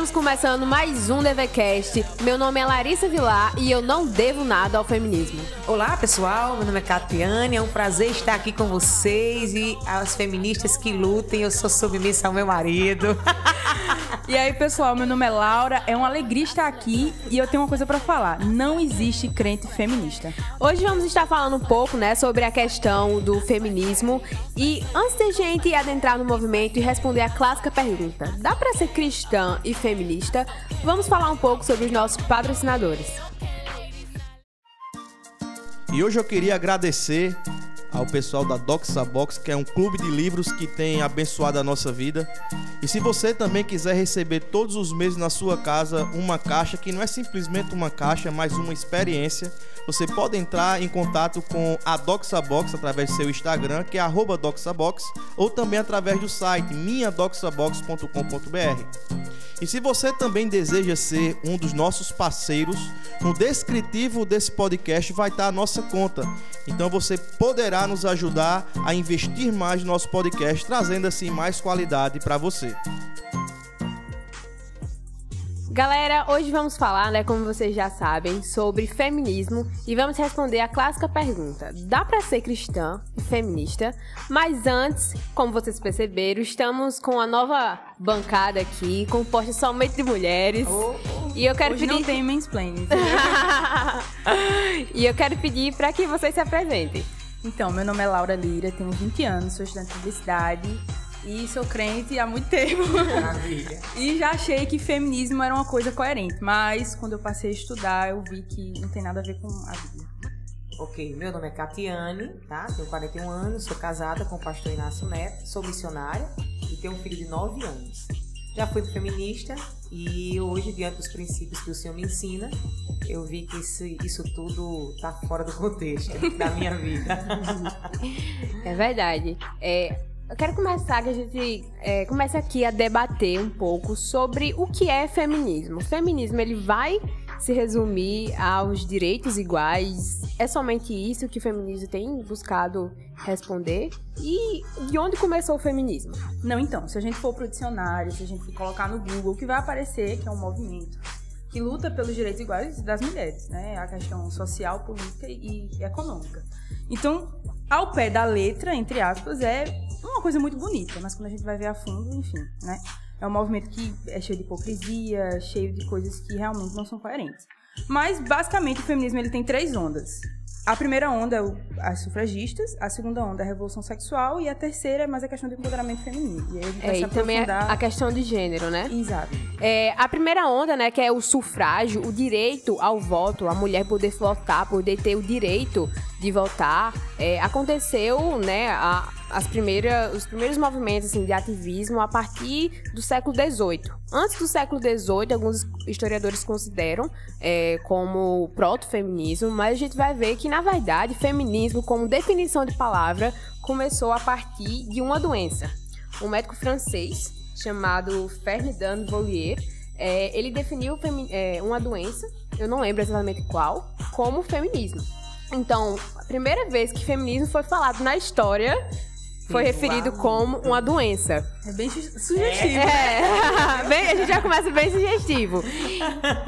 Estamos começando mais um DVCast. Meu nome é Larissa Vilar e eu não devo nada ao feminismo. Olá, pessoal. Meu nome é Catiane. É um prazer estar aqui com vocês e as feministas que lutem. Eu sou submissa ao meu marido. E aí, pessoal, meu nome é Laura. É uma alegria estar aqui e eu tenho uma coisa para falar. Não existe crente feminista. Hoje vamos estar falando um pouco, né, sobre a questão do feminismo e antes de a gente adentrar no movimento e responder a clássica pergunta: dá para ser cristã e feminista? Vamos falar um pouco sobre os nossos patrocinadores. E hoje eu queria agradecer ao pessoal da Doxa Box, que é um clube de livros que tem abençoado a nossa vida. E se você também quiser receber todos os meses na sua casa uma caixa, que não é simplesmente uma caixa, mas uma experiência, você pode entrar em contato com a Doxa Box através do seu Instagram, que é @doxabox, ou também através do site minhadoxabox.com.br. E se você também deseja ser um dos nossos parceiros, no descritivo desse podcast vai estar a nossa conta. Então você poderá nos ajudar a investir mais no nosso podcast, trazendo assim mais qualidade para você. Galera, hoje vamos falar, né, como vocês já sabem, sobre feminismo e vamos responder a clássica pergunta: dá para ser cristã e feminista? Mas antes, como vocês perceberam, estamos com a nova bancada aqui, composta somente de mulheres. Oh, oh. E eu quero Hoje pedir não tem mansplaining. E eu quero pedir para que vocês se apresentem. Então, meu nome é Laura Lira, tenho 20 anos, sou estudante de publicidade e sou crente há muito tempo. Maravilha. E já achei que feminismo era uma coisa coerente, mas quando eu passei a estudar, eu vi que não tem nada a ver com a Bíblia. Ok, meu nome é Catiane, tá? Tenho 41 anos, sou casada com o pastor Inácio Neto, sou missionária e tenho um filho de 9 anos. Já fui feminista e hoje, diante dos princípios que o Senhor me ensina, eu vi que isso, isso tudo tá fora do contexto da minha vida. É verdade. É, eu quero começar que a gente é, comece aqui a debater um pouco sobre o que é feminismo. O feminismo ele vai se resumir aos direitos iguais? É somente isso que o feminismo tem buscado responder? E de onde começou o feminismo? Não, então, se a gente for pro dicionário, se a gente for colocar no Google, o que vai aparecer que é um movimento que luta pelos direitos iguais das mulheres, né? A questão social, política e econômica. Então, ao pé da letra, entre aspas, é uma coisa muito bonita, mas quando a gente vai ver a fundo, enfim, né? É um movimento que é cheio de hipocrisia, cheio de coisas que realmente não são coerentes. Mas, basicamente, o feminismo ele tem três ondas. A primeira onda é o, as sufragistas, a segunda onda é a revolução sexual e a terceira é mais a questão do empoderamento feminino. E aí a gente vai É, se também a, aprofundar... a questão de gênero, né? Exato. É, a primeira onda, né, que é o sufrágio, o direito ao voto, a mulher poder votar, poder ter o direito de votar, é, aconteceu, né, a- as primeiras, os primeiros movimentos assim, de ativismo a partir do século XVIII. Antes do século XVIII, alguns historiadores consideram é, como proto-feminismo, mas a gente vai ver que, na verdade, feminismo, como definição de palavra, começou a partir de uma doença. Um médico francês chamado Ferdinand Volier, é, ele definiu é, uma doença, eu não lembro exatamente qual, como feminismo. Então, a primeira vez que feminismo foi falado na história foi referido como uma doença. É bem su- sugestivo. É, bem- a gente já começa bem sugestivo.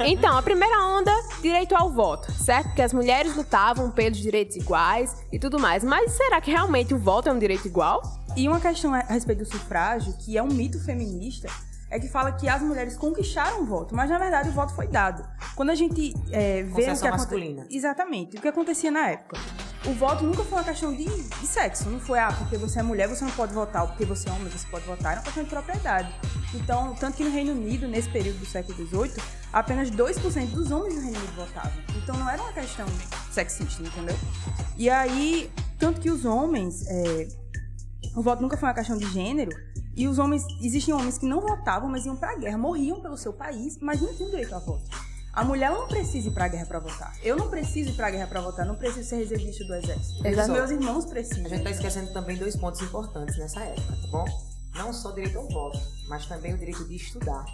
Então, a primeira onda, direito ao voto, certo? Porque as mulheres lutavam pelos direitos iguais e tudo mais. Mas será que realmente o voto é um direito igual? E uma questão a respeito do sufrágio, que é um mito feminista, é que fala que as mulheres conquistaram o voto, mas na verdade o voto foi dado. Quando a gente é, vê o que aconte- masculina. Exatamente. O que acontecia na época. O voto nunca foi uma questão de, de sexo. Não foi, ah, porque você é mulher, você não pode votar, porque você é homem, você pode votar. Era uma questão de propriedade. Então, tanto que no Reino Unido, nesse período do século XVIII, apenas 2% dos homens do Reino Unido votavam. Então, não era uma questão sexista, entendeu? E aí, tanto que os homens, é, o voto nunca foi uma questão de gênero. E os homens, existem homens que não votavam, mas iam pra guerra, morriam pelo seu país, mas não tinham direito a voto. A mulher não precisa ir pra guerra pra votar. Eu não preciso ir pra guerra pra votar, não preciso ser reservista do exército. Exato. Os meus irmãos precisam. A gente tá esquecendo também dois pontos importantes nessa época, tá bom? Não só o direito ao voto, mas também o direito de estudar,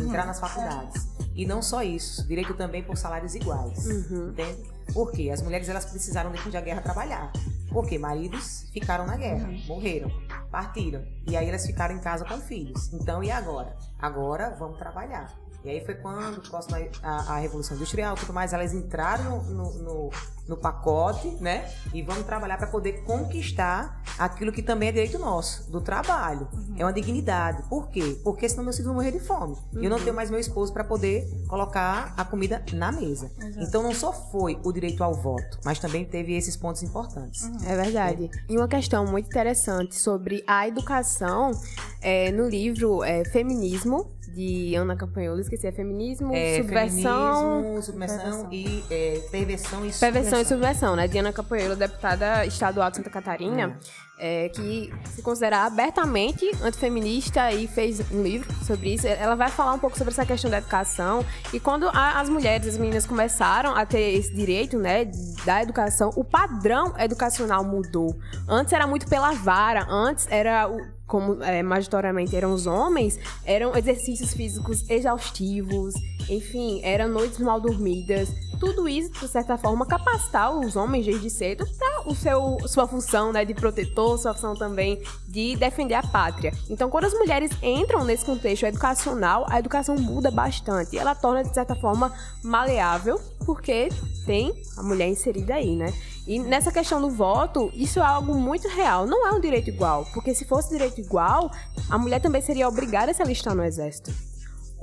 entrar nas faculdades. E não só isso, direito também por salários iguais, entende? Por quê? As mulheres elas precisaram depois da guerra trabalhar. Porque maridos ficaram na guerra, morreram. partiram. E aí elas ficaram em casa com filhos. Então, e agora? Agora vamos trabalhar. E aí foi quando, próximo a, a Revolução Industrial tudo mais, elas entraram no, no, no pacote, né? E vamos trabalhar para poder conquistar aquilo que também é direito nosso, do trabalho. Uhum. É uma dignidade. Por quê? Porque senão meus filhos vão morrer de fome. Uhum. E eu não uhum. tenho mais meu esposo para poder colocar a comida na mesa. Exato. Então não só foi o direito ao voto, mas também teve esses pontos importantes. Uhum. É verdade. E uma questão muito interessante sobre a educação é, no livro é, Feminismo, de Ana Campanhola, esqueci, é feminismo, é, subversão... Feminismo, subversão e é, perversão e Perversão e subversão, né? Diana Campanhola, deputada estadual de Santa Catarina, hum. é, que se considera abertamente antifeminista e fez um livro sobre isso. Ela vai falar um pouco sobre essa questão da educação e quando a, as mulheres, as meninas começaram a ter esse direito, né, da educação, o padrão educacional mudou. Antes era muito pela vara, antes era o como é, majoritariamente eram os homens, eram exercícios físicos exaustivos, enfim, eram noites mal dormidas. Tudo isso, de certa forma, capacitar os homens desde cedo para o seu sua função, né, de protetor, sua função também de defender a pátria. Então, quando as mulheres entram nesse contexto educacional, a educação muda bastante. Ela torna de certa forma maleável, porque tem a mulher inserida aí, né? E nessa questão do voto, isso é algo muito real. Não é um direito igual, porque se fosse direito igual, a mulher também seria obrigada a se alistar no exército.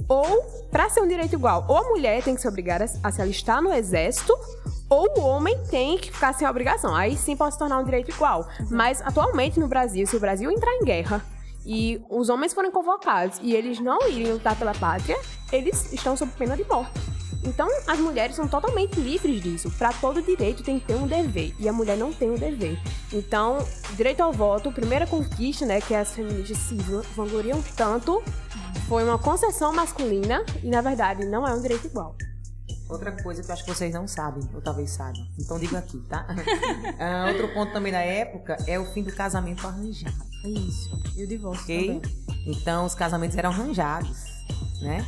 Ou, para ser um direito igual, ou a mulher tem que se obrigar a se alistar no exército, ou o homem tem que ficar sem obrigação. Aí sim pode se tornar um direito igual. Mas atualmente no Brasil, se o Brasil entrar em guerra e os homens forem convocados e eles não irem lutar pela pátria, eles estão sob pena de morte. Então, as mulheres são totalmente livres disso. Para todo direito tem que ter um dever, e a mulher não tem o um dever. Então, direito ao voto, primeira conquista, né, que as feministas se vangloriam tanto, foi uma concessão masculina e, na verdade, não é um direito igual. Outra coisa que eu acho que vocês não sabem, ou talvez saibam. Então digo aqui, tá? uh, outro ponto também da época é o fim do casamento arranjado. É isso. E o divórcio okay? também. Então os casamentos eram arranjados, né?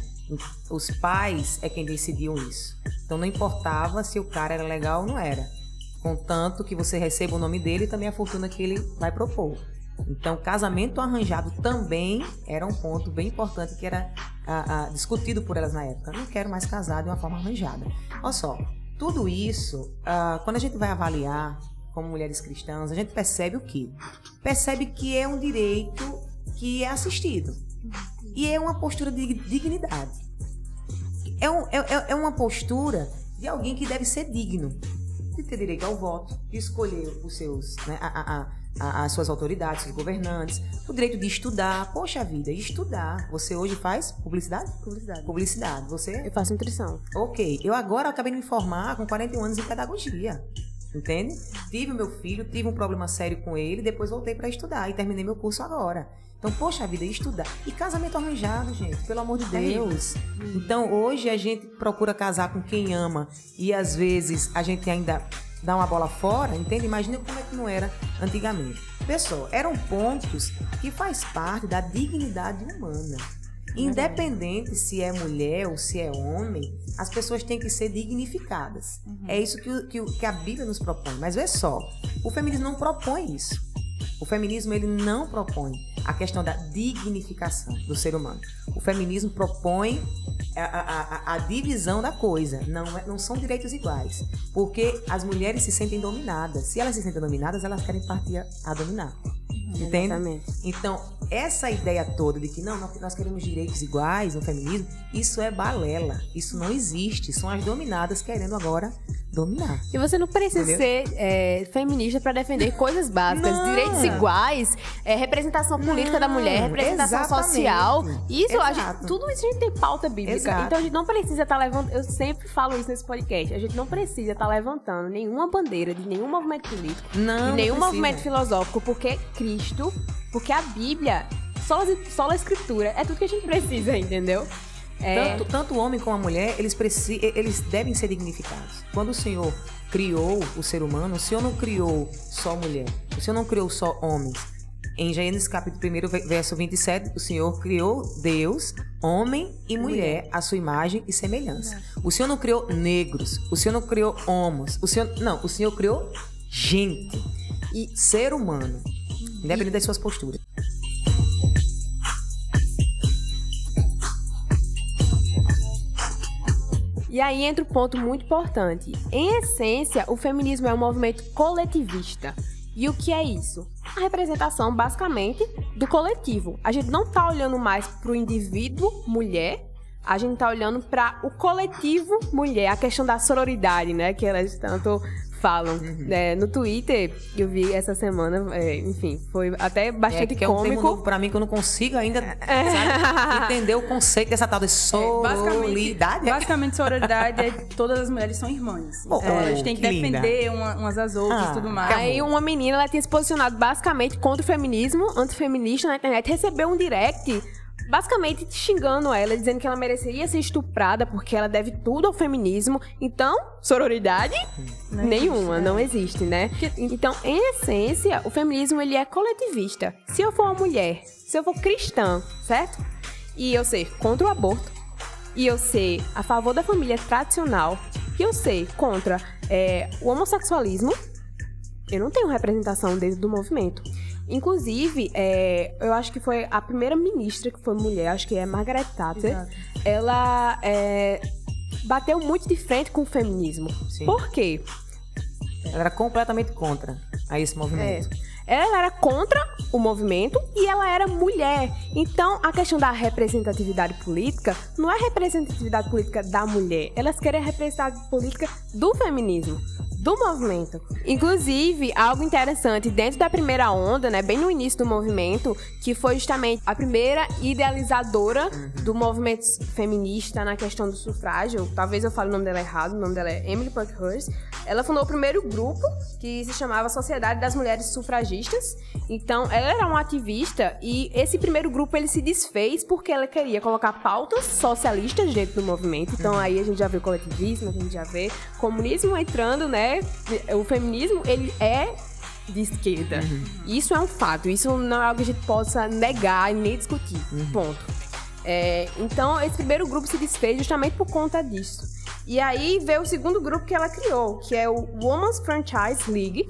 Os pais é quem decidiam isso. Então não importava se o cara era legal ou não era. Contanto que você receba o nome dele e também a fortuna que ele vai propor. Então, casamento arranjado também era um ponto bem importante que era a, a, discutido por elas na época. Não quero mais casar de uma forma arranjada. Olha só, tudo isso, uh, quando a gente vai avaliar como mulheres cristãs, a gente percebe o quê? Percebe que é um direito que é assistido. E é uma postura de dignidade. É, um, é, é uma postura de alguém que deve ser digno de ter direito ao voto, de escolher os seus, né, a, a, a, as suas autoridades, os governantes, o direito de estudar. Poxa vida, estudar. Você hoje faz publicidade? Publicidade. Publicidade. Você? Eu faço nutrição. Ok. Eu agora acabei de me formar com 41 anos em pedagogia. Entende? Tive o meu filho, tive um problema sério com ele, depois voltei para estudar e terminei meu curso agora. Então, poxa vida, estudar. E casamento arranjado, gente, pelo amor de é Deus. Então, hoje a gente procura casar com quem ama e às vezes a gente ainda dá uma bola fora, entende? Imagina como é que não era antigamente. Pessoal, eram pontos que faz parte da dignidade humana. Independente se é mulher ou se é homem, as pessoas têm que ser dignificadas. Uhum. É isso que, que, que a Bíblia nos propõe. Mas vê só, o feminismo não propõe isso. O feminismo ele não propõe a questão da dignificação do ser humano. O feminismo propõe a, a, a, divisão da coisa. Não, é, não são direitos iguais. Porque as mulheres se sentem dominadas. Se elas se sentem dominadas, elas querem partir a dominar. Entende? Exatamente. Então, essa ideia toda de que não, nós queremos direitos iguais no feminismo, isso é balela. Isso não existe. São as dominadas querendo agora dominar. E você não precisa Entendeu? ser é, feminista para defender coisas básicas, não. direitos iguais, é, representação política não. da mulher, representação Exatamente. social. Isso, a gente, tudo isso a gente tem pauta bíblica. Exato. Então a gente não precisa estar tá levantando. Eu sempre falo isso nesse podcast. A gente não precisa estar tá levantando nenhuma bandeira de nenhum movimento político, não, de nenhum movimento filosófico, porque Cristo, porque a Bíblia, só, só a escritura, é tudo que a gente precisa, entendeu? É... Tanto, tanto o homem como a mulher, eles, eles devem ser dignificados. Quando o Senhor criou o ser humano, o Senhor não criou só mulher, o Senhor não criou só homens. Em Gênesis capítulo 1, verso 27, o Senhor criou Deus, homem e mulher, a sua imagem e semelhança. O Senhor não criou negros, o Senhor não criou homos, o Senhor não, o Senhor criou gente e ser humano, independente das suas posturas. E aí entra um ponto muito importante. Em essência, o feminismo é um movimento coletivista. E o que é isso? A representação, basicamente, do coletivo. A gente não está olhando mais para o indivíduo mulher, a gente está olhando para o coletivo mulher, a questão da sororidade, né? Que elas tanto falam. Uhum. É, no Twitter, eu vi essa semana, é, enfim, foi até bastante é, que cômico. É um termo novo pra mim que eu não consigo ainda é. sabe, entender o conceito dessa tal de sororidade. Basicamente, basicamente sororidade é todas as mulheres são irmãs. Então oh, elas têm que, que defender uma, umas às outras e ah, tudo mais. Aí uma menina, ela tinha se posicionado basicamente contra o feminismo, antifeminista na internet, recebeu um direct basicamente xingando ela, dizendo que ela mereceria ser estuprada porque ela deve tudo ao feminismo. Então, sororidade? Não nenhuma, existe, não existe, né? Então, em essência, o feminismo ele é coletivista. Se eu for uma mulher, se eu for cristã, certo? E eu ser contra o aborto, e eu ser a favor da família tradicional, e eu ser contra é, o homossexualismo, eu não tenho representação dentro do movimento. Inclusive, é, eu acho que foi a primeira ministra que foi mulher, acho que é Margaret Thatcher. Exato. Ela é, bateu muito de frente com o feminismo. Sim. Por quê? Ela era completamente contra a esse movimento. É. Ela era contra o movimento e ela era mulher. Então, a questão da representatividade política não é representatividade política da mulher. Elas querem a representatividade política do feminismo do movimento. Inclusive, algo interessante dentro da primeira onda, né, bem no início do movimento, que foi justamente a primeira idealizadora uhum. do movimento feminista na questão do sufrágio. Talvez eu fale o nome dela errado, o nome dela é Emily Parkhurst. Ela fundou o primeiro grupo que se chamava Sociedade das Mulheres Sufragistas. Então, ela era uma ativista e esse primeiro grupo ele se desfez porque ela queria colocar pautas socialistas dentro do movimento. Então, uhum. aí a gente já vê o coletivismo, a gente já vê comunismo entrando, né, o feminismo, ele é de esquerda. Uhum. Isso é um fato. Isso não é algo que a gente possa negar e nem discutir. Uhum. Ponto. É, então, esse primeiro grupo se desfez justamente por conta disso. E aí veio o segundo grupo que ela criou, que é o Women's Franchise League,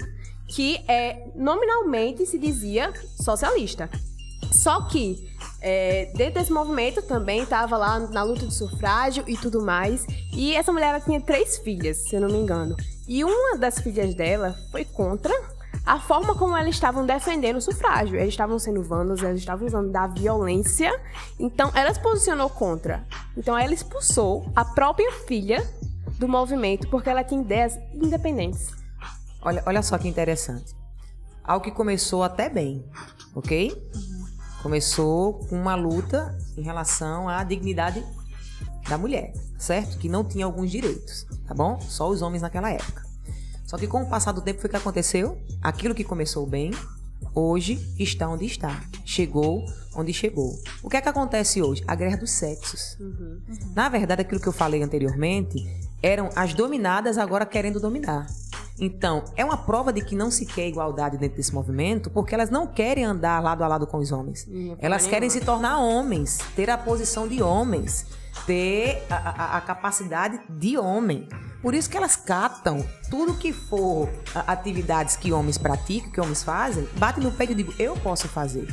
que é nominalmente se dizia socialista. Só que é, dentro desse movimento também estava lá na luta de sufrágio e tudo mais. E essa mulher ela tinha três filhas, se eu não me engano. E uma das filhas dela foi contra a forma como elas estavam defendendo o sufrágio. Eles estavam sendo vândalos, elas estavam usando da violência. Então, ela se posicionou contra. Então, ela expulsou a própria filha do movimento porque ela tinha ideias independentes. Olha, olha só que interessante. Algo que começou até bem, ok? Começou com uma luta em relação à dignidade da mulher, certo? Que não tinha alguns direitos, tá bom? Só os homens naquela época. Só que com o passar do tempo foi o que aconteceu? Aquilo que começou bem, hoje está onde está. Chegou onde chegou. O que é que acontece hoje? A guerra dos sexos. Uhum, uhum. Na verdade, aquilo que eu falei anteriormente eram as dominadas agora querendo dominar. Então, é uma prova de que não se quer igualdade dentro desse movimento, porque elas não querem andar lado a lado com os homens. elas querem se tornar homens, ter a posição de homens, ter a, a, a capacidade de homem. Por isso que elas catam tudo que for atividades que homens praticam, que homens fazem, batem no peito e digo, eu posso fazer.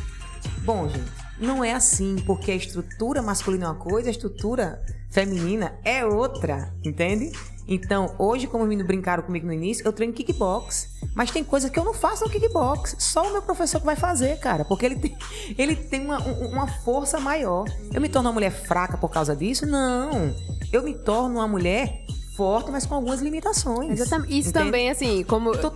Bom, gente, não é assim, porque a estrutura masculina é uma coisa, a estrutura feminina é outra, entende? Então, hoje, como os meninos brincaram comigo no início, eu treino kickbox. Mas tem coisas que eu não faço no kickbox. Só o meu professor que vai fazer, cara. Porque ele tem, ele tem uma, uma força maior. Eu me torno uma mulher fraca por causa disso? Não. Eu me torno uma mulher forte, mas com algumas limitações. Exatamente. Isso entende? também, assim, como. Então,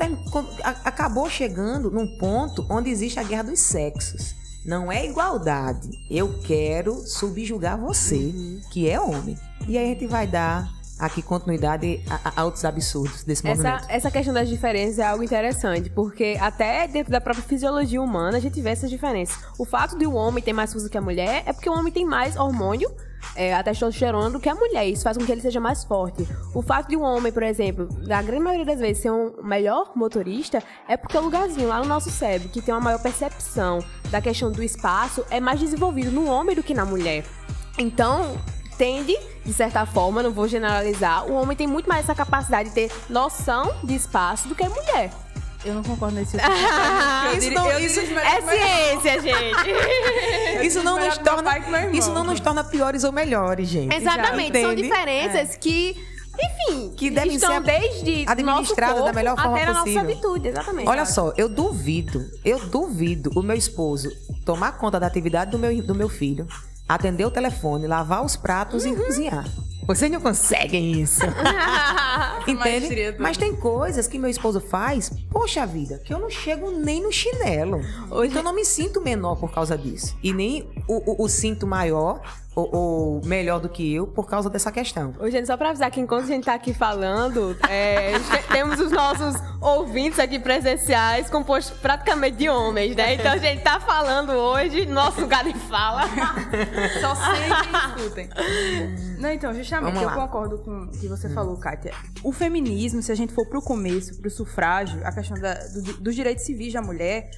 acabou chegando num ponto onde existe a guerra dos sexos. Não é igualdade. Eu quero subjugar você, uhum. que é homem. E aí a gente vai dar aqui continuidade a, a, outros absurdos desse essa, movimento. Essa questão das diferenças é algo interessante, porque até dentro da própria fisiologia humana a gente vê essas diferenças. O fato de o homem ter mais força que a mulher é porque o homem tem mais hormônio é, a testosterona do que a mulher. Isso faz com que ele seja mais forte. O fato de um homem, por exemplo, na grande maioria das vezes, ser um melhor motorista é porque o lugarzinho lá no nosso cérebro, que tem uma maior percepção da questão do espaço, é mais desenvolvido no homem do que na mulher. Então, tende, de certa forma, não vou generalizar, o homem tem muito mais essa capacidade de ter noção de espaço do que a mulher. Eu não concordo nesse tipo isso não, isso, é ciência, gente. isso não nos torna, isso não nos torna piores ou melhores, gente. Exatamente, são diferenças é. que enfim, que devem estão ser desde administradas da melhor forma até possível. Até nossa habitude, exatamente. Olha só, eu duvido, eu duvido o meu esposo tomar conta da atividade do meu, do meu filho, atender o telefone, lavar os pratos uhum. e cozinhar. Vocês não conseguem isso. Entende? Mas tem coisas que meu esposo faz, poxa vida, que eu não chego nem no chinelo. Hoje... Então eu não me sinto menor por causa disso. E nem o, o, o cinto maior ou, ou, melhor do que eu por causa dessa questão. Ô, gente, só pra avisar que enquanto a gente tá aqui falando, é, temos os nossos ouvintes aqui presenciais compostos praticamente de homens, né? Então a gente tá falando hoje, nosso lugar de fala. só sempre escutem. Não, então, justamente, eu concordo com o que você hum. falou, Kátia. O feminismo, se a gente for pro começo, pro sufrágio, a questão da, do, dos direitos civis da mulher,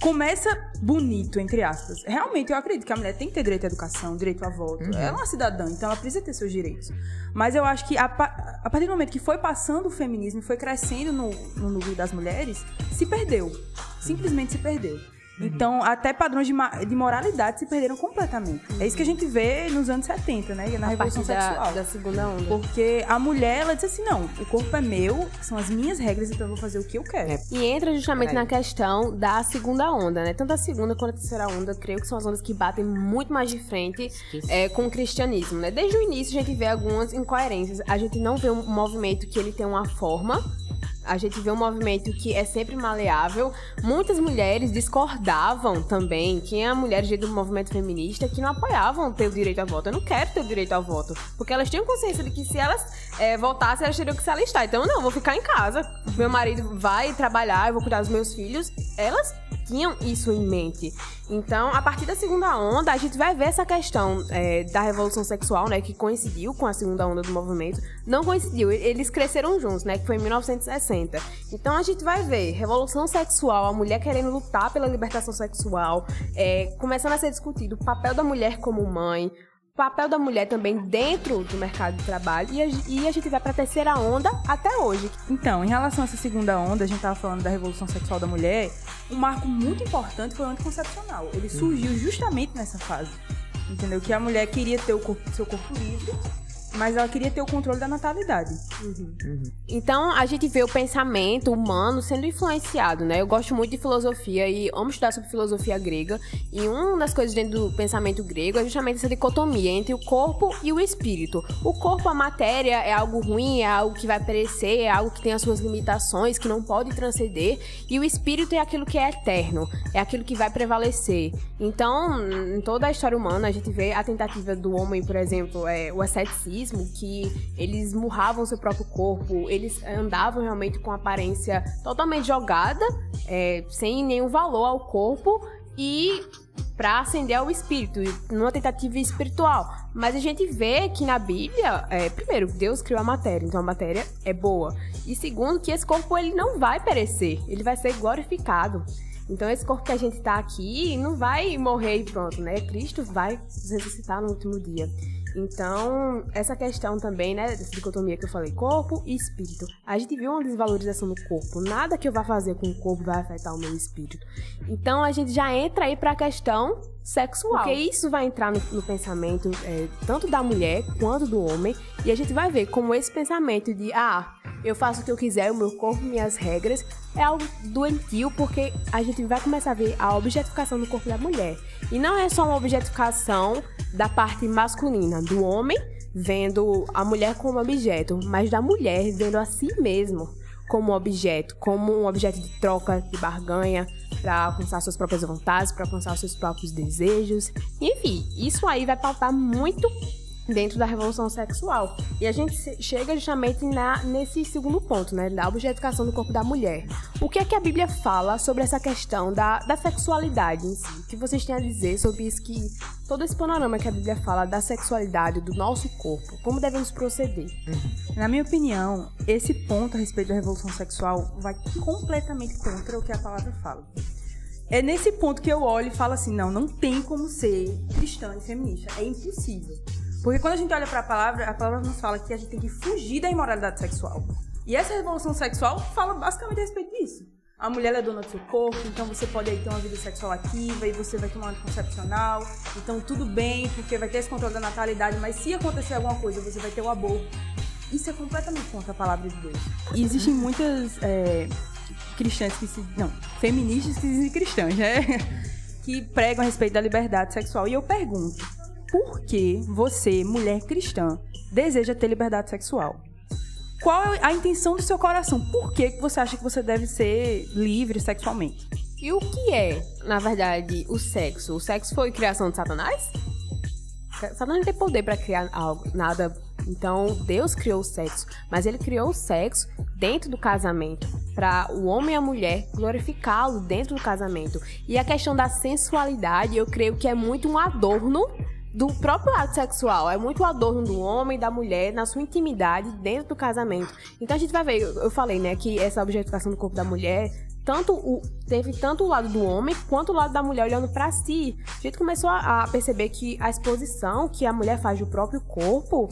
começa bonito, entre aspas. Realmente, eu acredito que a mulher tem que ter direito à educação, direito a voto. Uhum. Ela é uma cidadã, então ela precisa ter seus direitos. Mas eu acho que a, a partir do momento que foi passando o feminismo, foi crescendo no, no núcleo das mulheres, se perdeu. Simplesmente se perdeu. Então, até padrões de, de, moralidade se perderam completamente. É isso que a gente vê nos anos 70, né? Na a Revolução Sexual. Da, da segunda onda. Porque a mulher, ela disse assim: não, o corpo é meu, são as minhas regras, então eu vou fazer o que eu quero. É. E entra justamente é. na questão da segunda onda, né? Tanto a segunda quanto a terceira onda, creio que são as ondas que batem muito mais de frente é, com o cristianismo, né? Desde o início a gente vê algumas incoerências. A gente não vê um movimento que ele tem uma forma a gente vê um movimento que é sempre maleável. Muitas mulheres discordavam também. Tinha mulheres do movimento feminista que não apoiavam ter o direito ao voto. Eu não quero ter o direito ao voto. Porque elas tinham consciência de que se elas é, votassem, elas teriam que se alistar. Então, não, vou ficar em casa. Meu marido vai trabalhar, eu vou cuidar dos meus filhos. Elas tinham isso em mente. Então, a partir da segunda onda, a gente vai ver essa questão é, da revolução sexual, né, que coincidiu com a segunda onda do movimento. Não coincidiu, eles cresceram juntos, né, que foi em 1960. Então, a gente vai ver revolução sexual, a mulher querendo lutar pela libertação sexual, é, começando a ser discutido o papel da mulher como mãe, papel da mulher também dentro do mercado de trabalho e a, e a gente vai para a terceira onda até hoje. Então, em relação a essa segunda onda, a gente estava falando da revolução sexual da mulher, um marco muito importante foi o anticoncepcional. Ele surgiu justamente nessa fase. Entendeu? Que a mulher queria ter o corpo, seu corpo livre mas ela queria ter o controle da natalidade. Uhum. Uhum. Então a gente vê o pensamento humano sendo influenciado, né? Eu gosto muito de filosofia e amo estudar sobre filosofia grega. E uma das coisas dentro do pensamento grego é justamente essa dicotomia entre o corpo e o espírito. O corpo, a matéria, é algo ruim, é algo que vai perecer, é algo que tem as suas limitações, que não pode transcender. E o espírito é aquilo que é eterno, é aquilo que vai prevalecer. Então, em toda a história humana, a gente vê a tentativa do homem, por exemplo, é, o asceticismo que eles murravam seu próprio corpo, eles andavam realmente com aparência totalmente jogada, é, sem nenhum valor ao corpo e para ascender ao espírito, numa tentativa espiritual. Mas a gente vê que na Bíblia, é, primeiro, Deus criou a matéria, então a matéria é boa. E segundo, que esse corpo ele não vai perecer, ele vai ser glorificado. Então esse corpo que a gente está aqui não vai morrer e pronto, né? Cristo vai ressuscitar no último dia. Então, essa questão também, né, dessa dicotomia que eu falei, corpo e espírito. A gente viu uma desvalorização do corpo. Nada que eu vá fazer com o corpo vai afetar o meu espírito. Então, a gente já entra aí para a questão sexual. Porque isso vai entrar no, no pensamento é, tanto da mulher quanto do homem. E a gente vai ver como esse pensamento de, ah, eu faço o que eu quiser, o meu corpo, minhas regras, é algo doentio, porque a gente vai começar a ver a objetificação do corpo da mulher. E não é só uma objetificação da parte masculina, do homem vendo a mulher como objeto, mas da mulher vendo a si mesmo como objeto, como um objeto de troca, de barganha, para alcançar suas próprias vontades, para alcançar seus próprios desejos. Enfim, isso aí vai pautar muito dentro da revolução sexual. E a gente chega justamente na, nesse segundo ponto, né, da objetificação do corpo da mulher. O que é que a Bíblia fala sobre essa questão da, da sexualidade em si? O que vocês têm a dizer sobre isso que todo esse panorama que a Bíblia fala da sexualidade, do nosso corpo, como devemos proceder? Na minha opinião, esse ponto a respeito da revolução sexual vai completamente contra o que a palavra fala. É nesse ponto que eu olho e falo assim: não, não tem como ser cristã e feminista. É impossível. Porque quando a gente olha para a palavra, a palavra nos fala que a gente tem que fugir da imoralidade sexual. E essa revolução sexual fala basicamente a respeito disso. A mulher é dona do seu corpo, então você pode aí ter uma vida sexual ativa e você vai tomar um anticoncepcional. Então tudo bem, porque vai ter esse controle da natalidade, mas se acontecer alguma coisa, você vai ter o aborto. Isso é completamente contra a palavra de Deus. E existem muitas é, cristãs que se. Não, feministas que se dizem cristãs, né? Que pregam a respeito da liberdade sexual. E eu pergunto: por que você, mulher cristã, deseja ter liberdade sexual? Qual é a intenção do seu coração? Por que você acha que você deve ser livre sexualmente? E o que é, na verdade, o sexo? O sexo foi criação de Satanás? Satanás não tem poder para criar algo, nada. Então, Deus criou o sexo, mas ele criou o sexo dentro do casamento, para o homem e a mulher glorificá-lo dentro do casamento. E a questão da sensualidade, eu creio que é muito um adorno do próprio ato sexual. É muito o adorno do homem e da mulher na sua intimidade dentro do casamento. Então a gente vai ver, eu falei, né, que essa objetificação do corpo da mulher tanto o, teve tanto o lado do homem quanto o lado da mulher olhando para si. A gente começou a, a, perceber que a exposição que a mulher faz do próprio corpo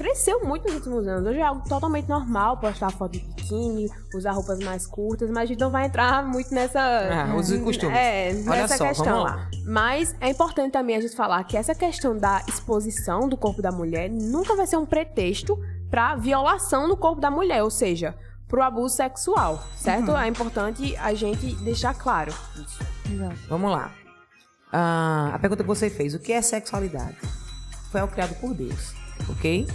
cresceu muito nos últimos anos. Hoje é algo totalmente normal postar foto de biquíni, usar roupas mais curtas, mas a gente não vai entrar muito nessa. Ah, os costumes. É, Olha nessa só, questão. vamos lá. Mas é importante também a gente falar que essa questão da exposição do corpo da mulher nunca vai ser um pretexto para violação do corpo da mulher, ou seja, pro abuso sexual, certo? É importante a gente deixar claro. Vamos lá. Ah, a pergunta que você fez: o que é sexualidade? Foi algo criado por Deus, ok?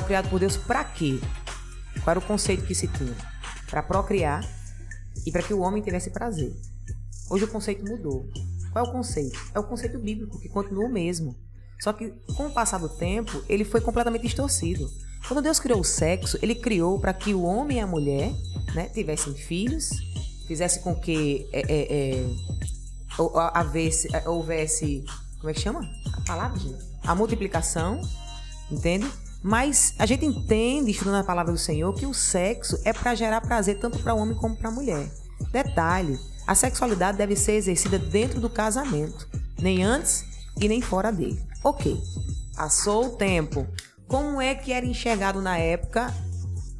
Foi criado por Deus para quê? Qual era o conceito que se tinha? Para procriar e para que o homem tivesse prazer. Hoje o conceito mudou. Qual é o conceito? É o conceito bíblico, que continua o mesmo. Só que, com o passar do tempo, ele foi completamente distorcido. Quando Deus criou o sexo, ele criou para que o homem e a mulher né, tivessem filhos, fizesse com que é, é, é, havesse- é, houvesse. Como é que chama? A palavra, gente? A multiplicação, entende? Mas a gente entende, estudando a palavra do Senhor, que o sexo é para gerar prazer tanto para o homem como para a mulher. Detalhe: a sexualidade deve ser exercida dentro do casamento, nem antes e nem fora dele. Ok, passou o tempo. Como é que era enxergado na época,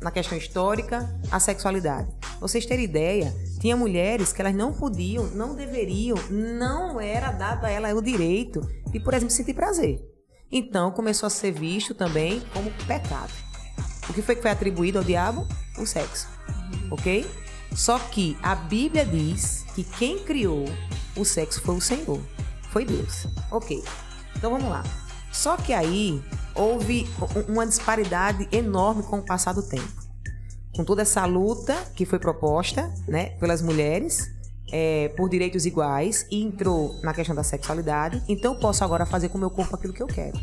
na questão histórica, a sexualidade? Vocês terem ideia, tinha mulheres que elas não podiam, não deveriam, não era dado a elas o direito de, por exemplo, sentir prazer. Então começou a ser visto também como pecado. O que foi que foi atribuído ao diabo? O sexo. Ok? Só que a Bíblia diz que quem criou o sexo foi o Senhor. Foi Deus. Ok. Então vamos lá. Só que aí houve uma disparidade enorme com o passar do tempo. Com toda essa luta que foi proposta né, pelas mulheres é, por direitos iguais e entrou na questão da sexualidade, então eu posso agora fazer com o meu corpo aquilo que eu quero.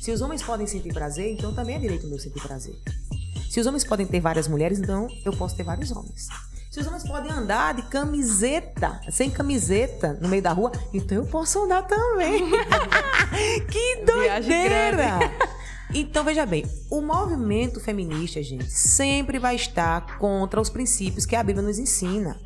Se os homens podem sentir prazer, então também é direito meu sentir prazer. Se os homens podem ter várias mulheres, então eu posso ter vários homens. Se os homens podem andar de camiseta, sem camiseta, no meio da rua, então eu posso andar também. que doideira! Então, veja bem, o movimento feminista, gente, sempre vai estar contra os princípios que a Bíblia nos ensina.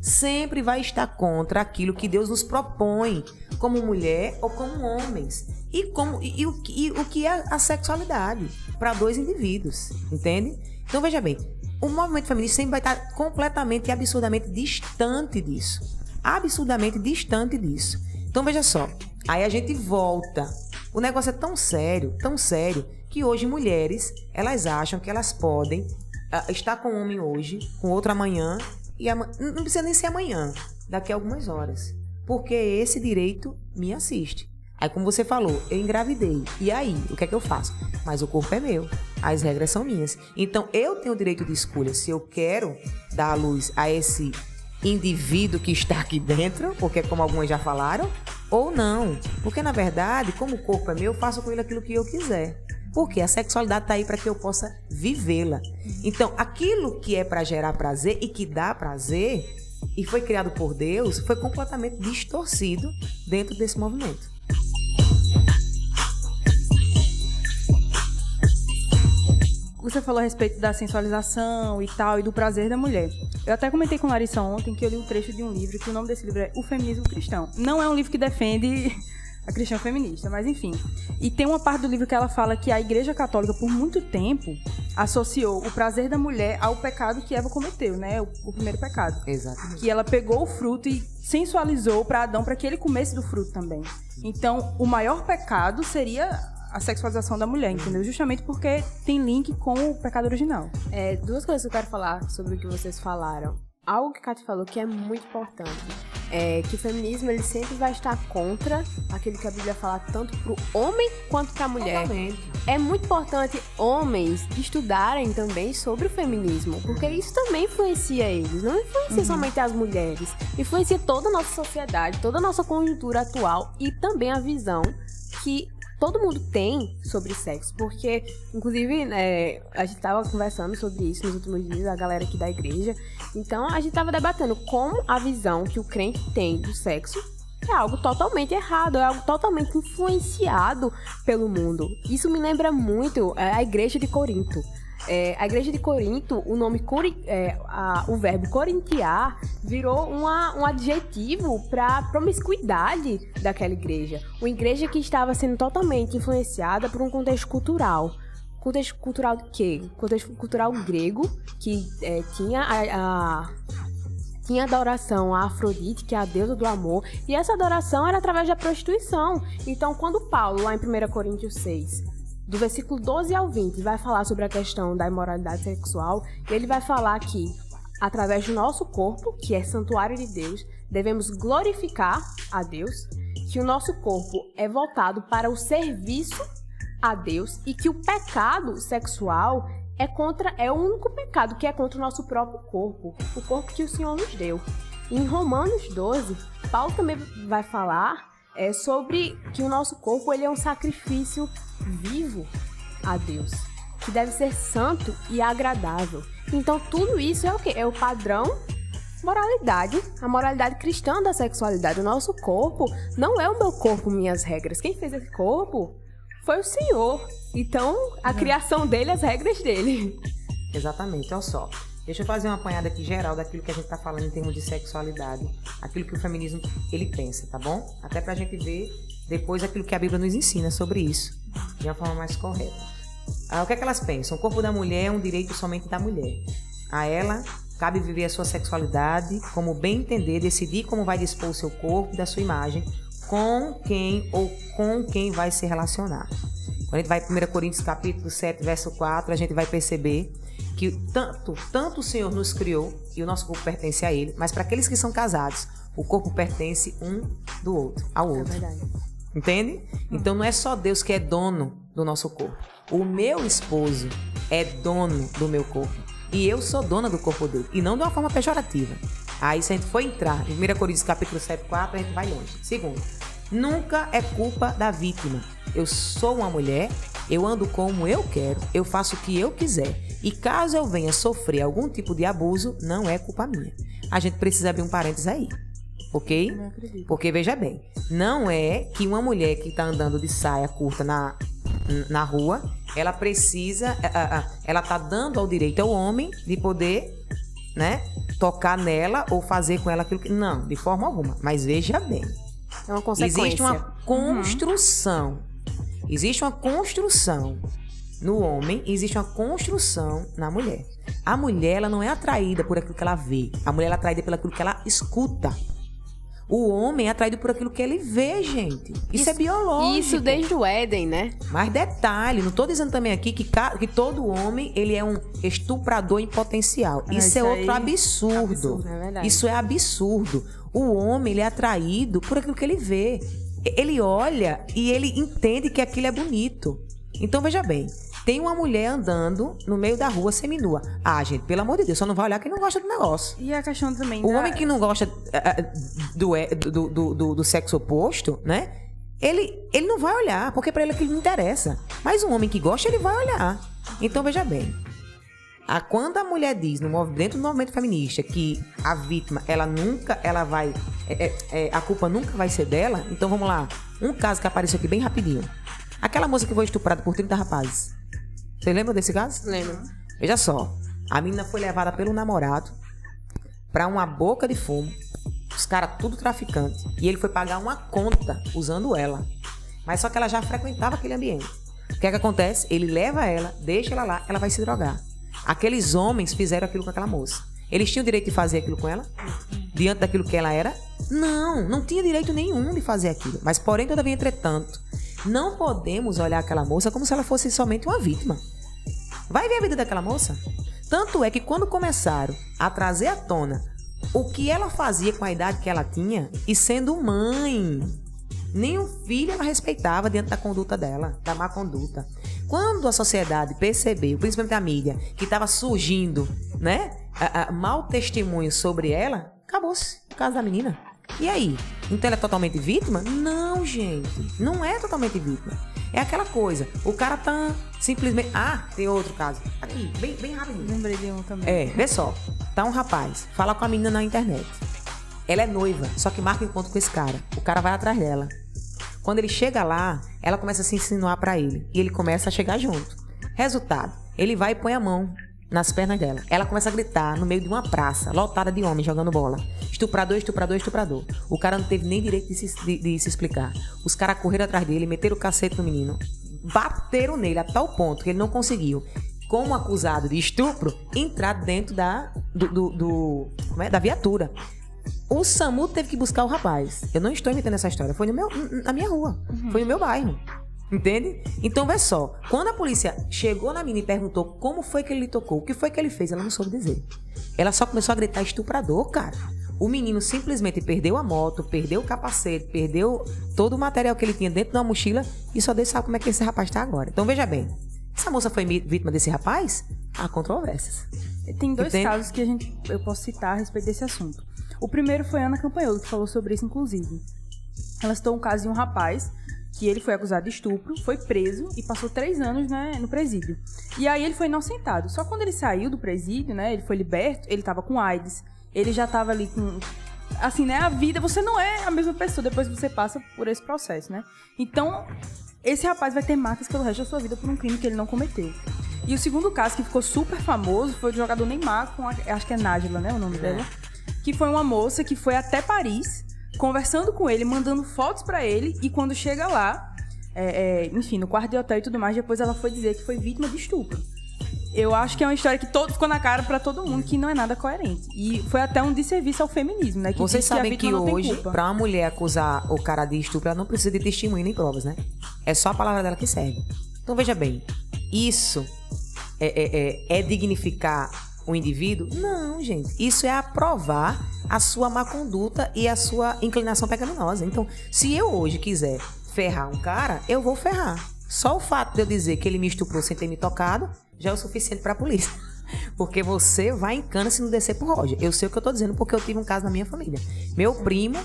Sempre vai estar contra aquilo que Deus nos propõe, como mulher ou como homens. E, como, e, e o, que- e o que é a sexualidade para dois indivíduos, entende? Então, veja bem, o movimento feminista sempre vai estar completamente e absurdamente distante disso. Absurdamente distante disso. Então, veja só, aí a gente volta. O negócio é tão sério, tão sério, que hoje mulheres, elas acham que elas podem ah, estar com um homem hoje, com outro amanhã, e não precisa nem ser amanhã, daqui a algumas horas. Porque esse direito me assiste. Aí, como você falou, eu engravidei. E aí, o que é que eu faço? Mas o corpo é meu. As regras são minhas. Então, eu tenho o direito de escolha se eu quero dar a luz a esse indivíduo que está aqui dentro, porque como algumas já falaram, ou não. Porque, na verdade, como o corpo é meu, eu faço com ele aquilo que eu quiser. Porque a sexualidade tá aí para que eu possa vivê-la. Então, aquilo que é para gerar prazer e que dá prazer e foi criado por Deus, foi completamente distorcido dentro desse movimento. Você falou a respeito da sensualização e tal, e do prazer da mulher. Eu até comentei com Larissa ontem que eu li um trecho de um livro, que o nome desse livro é O Feminismo Cristão. Não é um livro que defende a cristã feminista, mas enfim. E tem uma parte do livro que ela fala que a Igreja Católica, por muito tempo, associou o prazer da mulher ao pecado que Eva cometeu, né? O, o primeiro pecado. Exatamente. Que ela pegou o fruto e sensualizou para Adão para que ele comesse do fruto também. Então, o maior pecado seria a sexualização da mulher, entendeu? Justamente porque tem link com o pecado original. É, duas coisas que eu quero falar sobre o que vocês falaram. Algo que a Kate falou que é muito importante é que o feminismo ele sempre vai estar contra aquilo que a Bíblia fala tanto pro homem quanto pra mulher. Totalmente. É muito importante homens estudarem também sobre o feminismo, porque isso também influencia eles, não influencia somente as mulheres, influencia toda a nossa sociedade, toda a nossa conjuntura atual e também a visão que todo mundo tem sobre sexo, porque, inclusive, né, a gente tava conversando sobre isso nos últimos dias, a galera aqui da igreja, então a gente tava debatendo como a visão que o crente tem do sexo é algo totalmente errado, é algo totalmente influenciado pelo mundo. Isso me lembra muito é, a igreja de Corinto. É, a igreja de Corinto, o nome é, a- o verbo corintiar virou uma- um adjetivo para promiscuidade daquela igreja. Uma igreja que estava sendo totalmente influenciada por um contexto cultural. Contexto cultural de quê? Contexto cultural grego, que é, tinha a- a, tinha adoração a Afrodite, que é a deusa do amor, e essa adoração era através da prostituição. Então, quando Paulo, lá em 1 Coríntios 6, do versículo 12 ao 20, vai falar sobre a questão da imoralidade sexual, ele vai falar que, através do nosso corpo, que é santuário de Deus, devemos glorificar a Deus, que o nosso corpo é voltado para o serviço a Deus e que o pecado sexual é contra é o único pecado que é contra o nosso próprio corpo, o corpo que o Senhor nos deu. Em Romanos 12, Paulo também vai falar é, sobre que o nosso corpo ele é um sacrifício vivo a Deus, que deve ser santo e agradável. Então tudo isso é o que? É o padrão moralidade, a moralidade cristã da sexualidade. O nosso corpo não é o meu corpo, minhas regras. Quem fez esse corpo foi o Senhor. Então, a criação dele, as regras dele. Exatamente, olha só. Deixa eu fazer uma apanhada aqui geral daquilo que a gente tá falando em termos de sexualidade, aquilo que o feminismo ele pensa, tá bom? Até pra gente ver depois aquilo que a Bíblia nos ensina sobre isso, de uma forma mais correta. Ah, o que é que elas pensam? O corpo da mulher é um direito somente da mulher. A ela cabe viver a sua sexualidade como bem entender, decidir como vai dispor o seu corpo e da sua imagem, com quem ou com quem vai se relacionar. Quando a gente vai em 1 Coríntios capítulo 7, verso 4, a gente vai perceber que tanto, tanto o Senhor nos criou e o nosso corpo pertence a Ele, mas para aqueles que são casados, o corpo pertence um do outro, ao É outro. verdade. Entende? Então não é só Deus que é dono do nosso corpo. O meu esposo é dono do meu corpo. E eu sou dona do corpo dele. E não de uma forma pejorativa. Aí se a gente for entrar em 1 Coríntios capítulo 7, 4, a gente vai longe. Segundo, nunca é culpa da vítima. Eu sou uma mulher, eu ando como eu quero, eu faço o que eu quiser. E caso eu venha sofrer algum tipo de abuso, não é culpa minha. A gente precisa abrir um parênteses aí. Ok? Porque veja bem, não é que uma mulher que está andando de saia curta na, na rua, ela precisa, ah, ah, ela tá dando ao direito ao homem de poder, né, tocar nela ou fazer com ela aquilo que não, de forma alguma. Mas veja bem, É uma consequência. existe uma construção, existe uma construção no homem, e existe uma construção na mulher. A mulher ela não é atraída por aquilo que ela vê, a mulher ela é atraída pelo aquilo que ela escuta. O homem é atraído por aquilo que ele vê, gente. Isso, é biológico. Isso desde o Éden, né? Mas detalhe, não tô dizendo também aqui que, que todo homem ele é um estuprador em potencial. Ah, isso, isso é outro absurdo. absurdo, é. Isso é absurdo. O homem ele é atraído por aquilo que ele vê. Ele olha e ele entende que aquilo é bonito. Então veja bem, tem uma mulher andando no meio da rua seminua. Ah, gente, pelo amor de Deus, só não vai olhar quem não gosta do negócio. E a questão também O da... homem que não gosta ah, ah, do, é- do, do, do- do sexo oposto, né? Ele, ele não vai olhar, porque pra ele aquilo não interessa. Mas um homem que gosta, ele vai olhar. Então veja bem. A, quando a mulher diz no dentro do movimento feminista que a vítima, ela nunca, ela vai. é, é, é, a culpa nunca vai ser dela, então vamos lá. Um caso que apareceu aqui bem rapidinho. Aquela moça que foi estuprada por 30 rapazes. Você lembra desse caso? Lembro. Veja só, a menina foi levada pelo namorado pra uma boca de fumo, Os caras tudo traficante. E ele foi pagar uma conta usando ela. Mas só que ela já frequentava aquele ambiente. O que é que acontece? Ele leva ela, deixa ela lá, ela vai se drogar. Aqueles homens fizeram aquilo com aquela moça. Eles tinham direito de fazer aquilo com ela? Diante daquilo que ela era? Não, não tinha direito nenhum de fazer aquilo. Mas, porém, todavia, entretanto, não podemos olhar aquela moça como se ela fosse somente uma vítima. Vai ver a vida daquela moça? Tanto é que quando começaram a trazer à tona o que ela fazia com a idade que ela tinha, e sendo mãe, nem o filho ela respeitava diante da conduta dela, da má conduta. Quando a sociedade percebeu, principalmente a mídia, que estava surgindo, né, a, a, mau testemunho sobre ela, acabou-se o caso da menina. E aí? Então ela é totalmente vítima? Não, gente. Não é totalmente vítima. É aquela coisa. O cara tá simplesmente. Ah, tem outro caso. Aqui, bem, bem rapidinho. Lembrei de um também. É, vê só. Tá um rapaz, fala com a menina na internet. Ela é noiva, só que marca encontro com esse cara. O cara vai atrás dela. Quando ele chega lá, ela começa a se insinuar para ele. E ele começa a chegar junto. Resultado, ele vai e põe a mão nas pernas dela. Ela começa a gritar no meio de uma praça, lotada de homens jogando bola. Estuprador, estuprador, estuprador. O cara não teve nem direito de se, de, de se explicar. Os caras correram atrás dele, meteram o cacete no menino. Bateram nele a tal ponto que ele não conseguiu, como acusado de estupro, entrar dentro da, do, do, do é? da viatura. O SAMU teve que buscar o rapaz. Eu não estou inventando essa história. Foi no meu, na minha rua. Uhum. Foi no meu bairro. Entende? Então, vê só. Quando a polícia chegou na menina e perguntou como foi que ele lhe tocou, o que foi que ele fez, ela não soube dizer. Ela só começou a gritar estuprador, cara. O menino simplesmente perdeu a moto, perdeu o capacete, perdeu todo o material que ele tinha dentro da mochila e só Deus sabe como é que esse rapaz está agora. Então, veja bem. Essa moça foi vítima desse rapaz? Há controvérsias. Tem dois Entende? casos que a gente, eu posso citar a respeito desse assunto. O primeiro foi a Ana Campanholo, que falou sobre isso, inclusive. Ela citou um caso de um rapaz que ele foi acusado de estupro, foi preso e passou três anos né, no presídio. E aí ele foi inocentado. Só quando ele saiu do presídio, né, ele foi liberto, ele estava com AIDS, ele já estava ali com assim, né, a vida, você não é a mesma pessoa depois que você passa por esse processo, né? Então, esse rapaz vai ter marcas pelo resto da sua vida por um crime que ele não cometeu. E o segundo caso que ficou super famoso foi o jogador Neymar com a, acho que é Nájila, né, o nome é. dela, que foi uma moça que foi até Paris conversando com ele, mandando fotos para ele, e quando chega lá, é, é, enfim, no quarto de hotel e tudo mais, depois ela foi dizer que foi vítima de estupro. Eu acho que é uma história que todo, ficou na cara para todo mundo que não é nada coerente. E foi até um desserviço ao feminismo, né? Que Vocês sabem que, que hoje, para uma mulher acusar o cara de estupro, ela não precisa de testemunho nem provas, né? É só a palavra dela que serve. Então veja bem, isso é, é, é, é dignificar o indivíduo? Não, gente. Isso é aprovar a sua má conduta e a sua inclinação pecaminosa. Então, se eu hoje quiser ferrar um cara, eu vou ferrar. Só o fato de eu dizer que ele me estuprou sem ter me tocado já é o suficiente para a polícia. Porque você vai em cana se não descer pro Roger. Eu sei o que eu tô dizendo porque eu tive um caso na minha família. Meu primo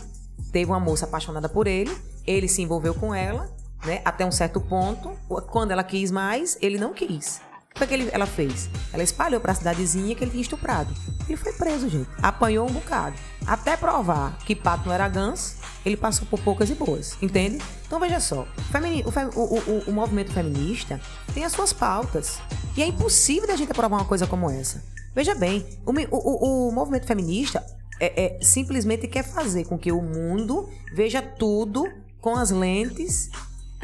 teve uma moça apaixonada por ele, ele se envolveu com ela, né, até um certo ponto. Quando ela quis mais, ele não quis. O que, é que ele, ela fez? Ela espalhou pra cidadezinha que ele tinha estuprado. Ele foi preso, gente. Apanhou um bocado. Até provar que pato não era ganso, ele passou por poucas e boas. Entende? Então veja só. O, o, o, o movimento feminista tem as suas pautas. E é impossível da gente aprovar uma coisa como essa. Veja bem, o, movimento feminista é, é, simplesmente quer fazer com que o mundo veja tudo com as lentes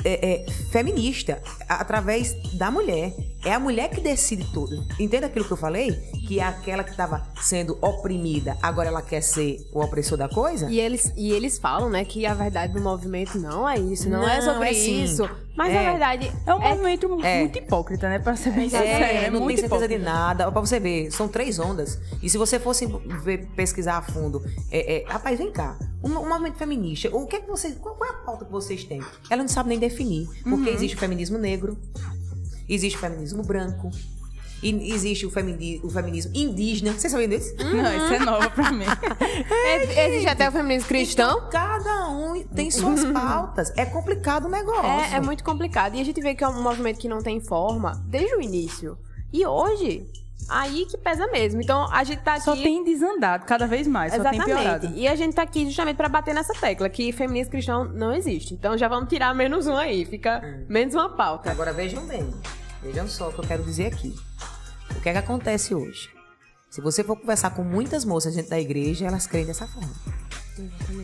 é, é, feminista, através da mulher. É a mulher que decide tudo. Entende aquilo que eu falei? Que é aquela que estava sendo oprimida, agora ela quer ser o opressor da coisa? E eles, e eles falam, né, que a verdade do movimento não é isso, não, é não é sobre é isso. Mas é. verdade é um é, movimento é. muito hipócrita, né? Pra ser bem sincero. É, não tem certeza hipócrita. de nada. Pra você ver, são três ondas. E se você fosse ver, pesquisar a fundo, é, é, rapaz, vem cá. Um, um, movimento feminista, o que é que vocês. Qual, qual é a pauta que vocês têm? Ela não sabe nem definir. Porque uhum. existe o feminismo negro, existe o feminismo branco, e existe o, femini o feminismo indígena. Vocês sabem disso? Uhum. Não, isso é novo pra mim. é, existe até o feminismo cristão? Então, cada um tem suas pautas. É complicado o negócio. É, é muito complicado. E a gente vê que é um movimento que não tem forma desde o início. E hoje, Aí que pesa mesmo. Então a gente tá aqui. Só tem desandado cada vez mais, Exatamente. só tem piorado. E a gente tá aqui justamente para bater nessa tecla que feminismo cristão não existe. Então já vamos tirar menos um aí, fica hum. menos uma pauta. Agora vejam bem. Vejam só o que eu quero dizer aqui. O que é que acontece hoje? Se você for conversar com muitas moças dentro da igreja, elas creem dessa forma.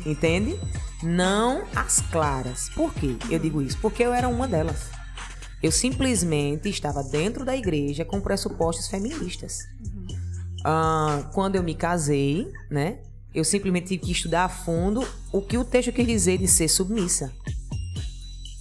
Entende? Não as claras. Por quê? Eu digo isso porque eu era uma delas. Eu simplesmente estava dentro da igreja com pressupostos feministas. Ah, quando eu me casei, né? Eu simplesmente tive que estudar a fundo o que o texto quer dizer de ser submissa.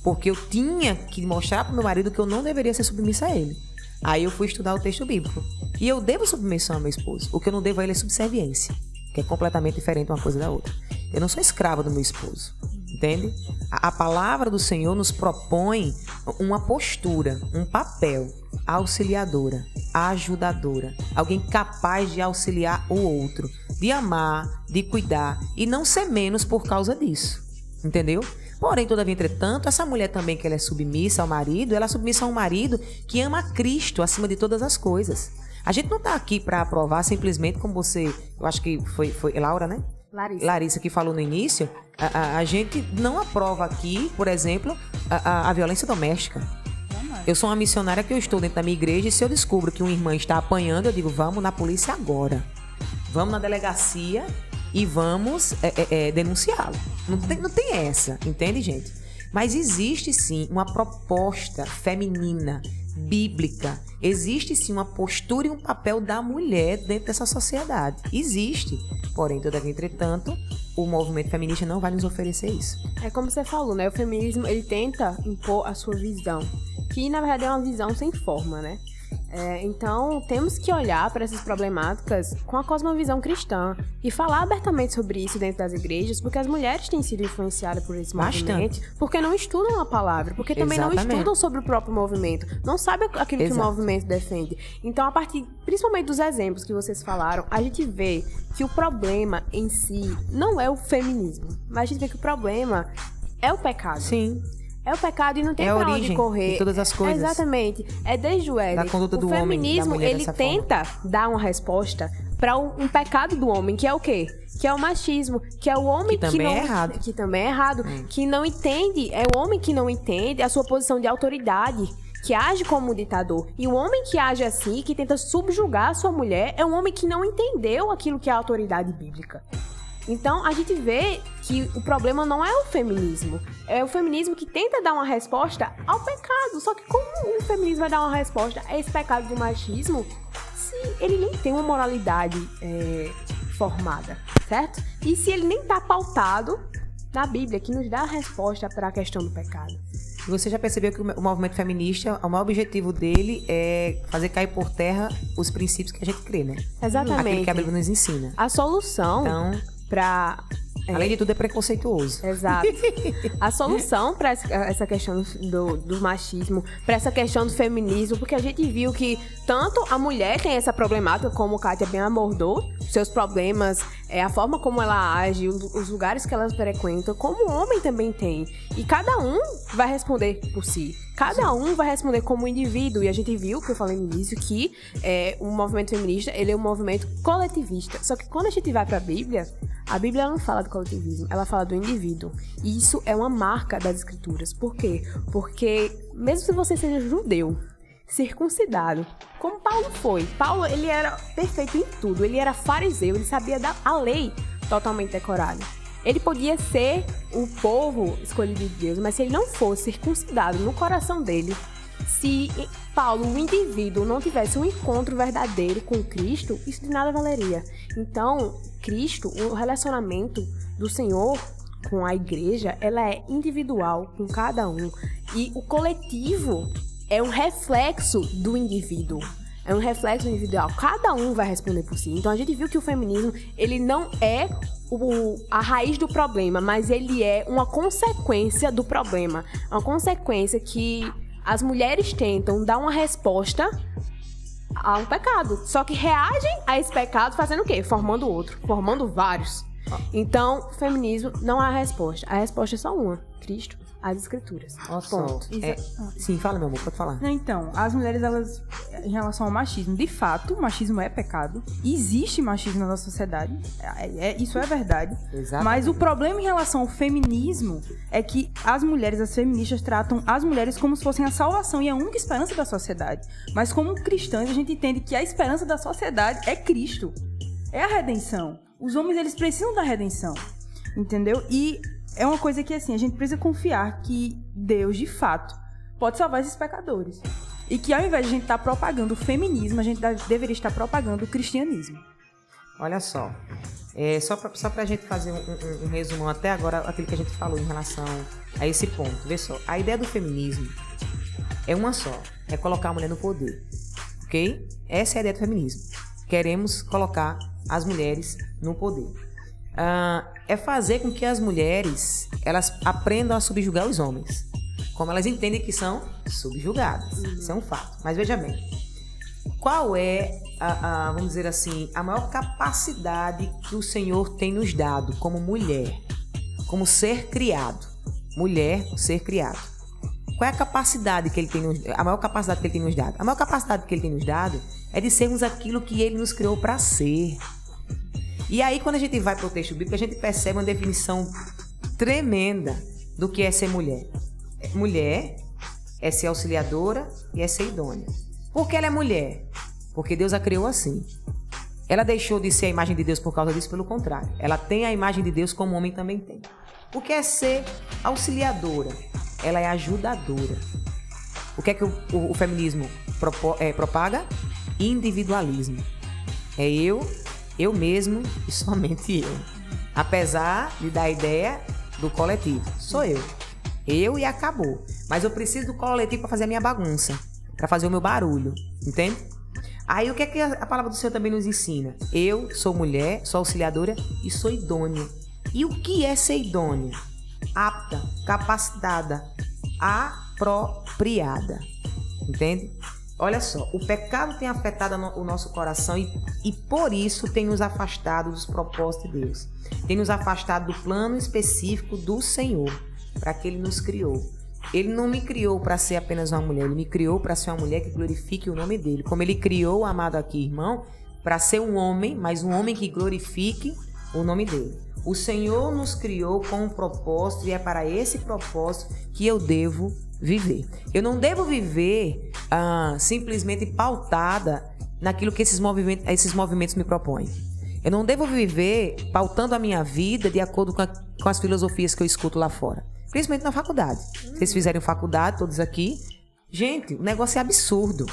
Porque eu tinha que mostrar para meu marido que eu não deveria ser submissa a ele. Aí eu fui estudar o texto bíblico. E eu devo submissão ao meu esposo. O que eu não devo a ele é subserviência, que é completamente diferente uma coisa da outra. Eu não sou escrava do meu esposo. Entende? A, a palavra do Senhor nos propõe uma postura, um papel auxiliadora, ajudadora, alguém capaz de auxiliar o outro, de amar, de cuidar e não ser menos por causa disso. Entendeu? Porém, todavia, entretanto, essa mulher também que ela é submissa ao marido, ela é submissa a um marido que ama Cristo acima de todas as coisas. A gente não está aqui para aprovar simplesmente como você, eu acho que foi, foi Laura, né? Larissa. Larissa que falou no início, a, a, a gente não aprova aqui, por exemplo, a, a, a violência doméstica. Eu sou uma missionária que eu estou dentro da minha igreja e se eu descubro que uma irmã está apanhando, eu digo, vamos na polícia agora. Vamos na delegacia e vamos é, é, é, denunciá-lo. Não tem, não tem essa, entende, gente? Mas existe sim uma proposta feminina, bíblica. Existe sim uma postura e um papel da mulher dentro dessa sociedade. Existe. Porém, todavia, entretanto, o movimento feminista não vai nos oferecer isso. É como você falou, né? O feminismo, ele tenta impor a sua visão. Que, na verdade, é uma visão sem forma, né? É, então, temos que olhar para essas problemáticas com a cosmovisão cristã e falar abertamente sobre isso dentro das igrejas, porque as mulheres têm sido influenciadas por esse Bastante. movimento, porque não estudam a palavra, porque também não Exatamente. estudam sobre o próprio movimento, não sabem aquilo que o Exato. movimento defende. Então, a partir, principalmente dos exemplos que vocês falaram, a gente vê que o problema em si não é o feminismo, mas a gente vê que o problema é o pecado. Sim. É o pecado e não tem É pra onde correr. de todas as coisas. Exatamente. É desde o Éden. Da conduta o do homem, feminismo, mulher ele tenta dar uma resposta para um, um pecado do homem, que é o quê? Que é o machismo, que é o homem Que que, não é errado. Hum. que também é errado, que não entende, é o homem que não entende a sua posição de autoridade. Que age como um ditador. E o homem que age assim, que tenta subjugar a sua mulher, é um homem que não entendeu aquilo que é a autoridade bíblica. Então a gente vê que o problema não é o feminismo, é o feminismo que tenta dar uma resposta ao pecado. Só que como o feminismo vai dar uma resposta a esse pecado do machismo se ele nem tem uma moralidade é, formada, certo? E se ele nem tá pautado na Bíblia, que nos dá a resposta para a questão do pecado. Você já percebeu que o movimento feminista, o maior objetivo dele é fazer cair por terra os princípios que a gente crê, né? Aquilo Exatamente. que a Bíblia nos ensina. A solução Então, para além de tudo, é preconceituoso. Exato. A solução para essa questão do, do machismo, para essa questão do feminismo, porque a gente viu que tanto a mulher tem essa problemática, como Kátia bem abordou, seus problemas, é, a forma como ela age, os lugares que ela frequenta, como o homem também tem. E cada um vai responder por si. Cada um vai responder como indivíduo. E a gente viu, que eu falei no início, que é, o movimento feminista ele é um movimento coletivista. Só que quando a gente vai para a Bíblia, a Bíblia não fala do coletivismo, ela fala do indivíduo. E isso é uma marca das escrituras. Por quê? Porque mesmo se você seja judeu, circuncidado, como Paulo foi, Paulo ele era perfeito em tudo, ele era fariseu, ele sabia da a lei totalmente decorada. Ele podia ser o povo escolhido de Deus, mas se ele não fosse circuncidado no coração dele, se Paulo, o indivíduo, não tivesse um encontro verdadeiro com Cristo, isso de nada valeria. Então, Cristo, o relacionamento do Senhor com a igreja, ela é individual com cada um. E o coletivo é um reflexo do indivíduo. É um reflexo individual. Cada um vai responder por si. Então a gente viu que o feminismo, ele não é o- a raiz do problema, mas ele é uma consequência do problema. Uma consequência que as mulheres tentam dar uma resposta a um pecado. Só que reagem a esse pecado fazendo o quê? Formando outro, formando vários. Então, feminismo não é a resposta. A resposta é só uma: Cristo, as Escrituras. Só. Ponto. É, sim, fala, meu amor, pode falar. Então, as mulheres, elas, em relação ao machismo, de fato, o machismo é pecado. Existe machismo na nossa sociedade. É, é- isso é verdade. Exatamente. Mas o problema em relação ao feminismo é que as mulheres, as feministas, tratam as mulheres como se fossem a salvação e a única esperança da sociedade. Mas como cristãs, a gente entende que a esperança da sociedade é Cristo. É a redenção. Os homens, eles precisam da redenção. Entendeu? E é uma coisa que, assim, a gente precisa confiar que Deus, de fato, pode salvar esses pecadores. E que ao invés de a gente estar propagando o feminismo, a gente deveria estar propagando o cristianismo. Olha só, é, só para só a gente fazer um, um, um resumo até agora, aquilo que a gente falou em relação a esse ponto. Vê só, a ideia do feminismo é uma só, é colocar a mulher no poder, ok? Essa é a ideia do feminismo. Queremos colocar as mulheres no poder. Ah, é fazer com que as mulheres elas aprendam a subjugar os homens, como elas entendem que são subjugadas. Isso é um fato. Mas veja bem, qual é a, a, vamos dizer assim, a maior capacidade que o Senhor tem nos dado como mulher, como ser criado, mulher, ser criado? Qual é a capacidade que ele tem nos, a maior capacidade que ele tem nos dado? A maior capacidade que ele tem nos dado é de sermos aquilo que ele nos criou para ser. E aí, quando a gente vai para o texto bíblico, a gente percebe uma definição tremenda do que é ser mulher. Mulher é ser auxiliadora e é ser idônea. Por que ela é mulher? Porque Deus a criou assim. Ela deixou de ser a imagem de Deus por causa disso, pelo contrário. Ela tem a imagem de Deus como o homem também tem. O que é ser auxiliadora? Ela é ajudadora. O que é que o, o, o feminismo propo, é, propaga? Individualismo. É eu eu mesmo e somente eu. Apesar de dar a ideia do coletivo. Sou eu. Eu e acabou. Mas eu preciso do coletivo para fazer a minha bagunça, para fazer o meu barulho, entende? Aí o que é que a palavra do Senhor também nos ensina? Eu sou mulher, sou auxiliadora e sou idônea. E o que é ser idônea? Apta, capacitada, apropriada. Entende? Olha só, o pecado tem afetado o nosso coração e, e por isso tem nos afastado dos propósitos de Deus. Tem nos afastado do plano específico do Senhor, para que Ele nos criou. Ele não me criou para ser apenas uma mulher, ele me criou para ser uma mulher que glorifique o nome dele. Como ele criou amado aqui, irmão, para ser um homem, mas um homem que glorifique o nome dele. O Senhor nos criou com um propósito e é para esse propósito que eu devo viver. Eu não devo viver ah, simplesmente pautada naquilo que esses movimentos, esses movimentos me propõem. Eu não devo viver pautando a minha vida de acordo com, a, com as filosofias que eu escuto lá fora. Principalmente na faculdade. Vocês fizerem faculdade, todos aqui. Gente, o negócio é absurdo.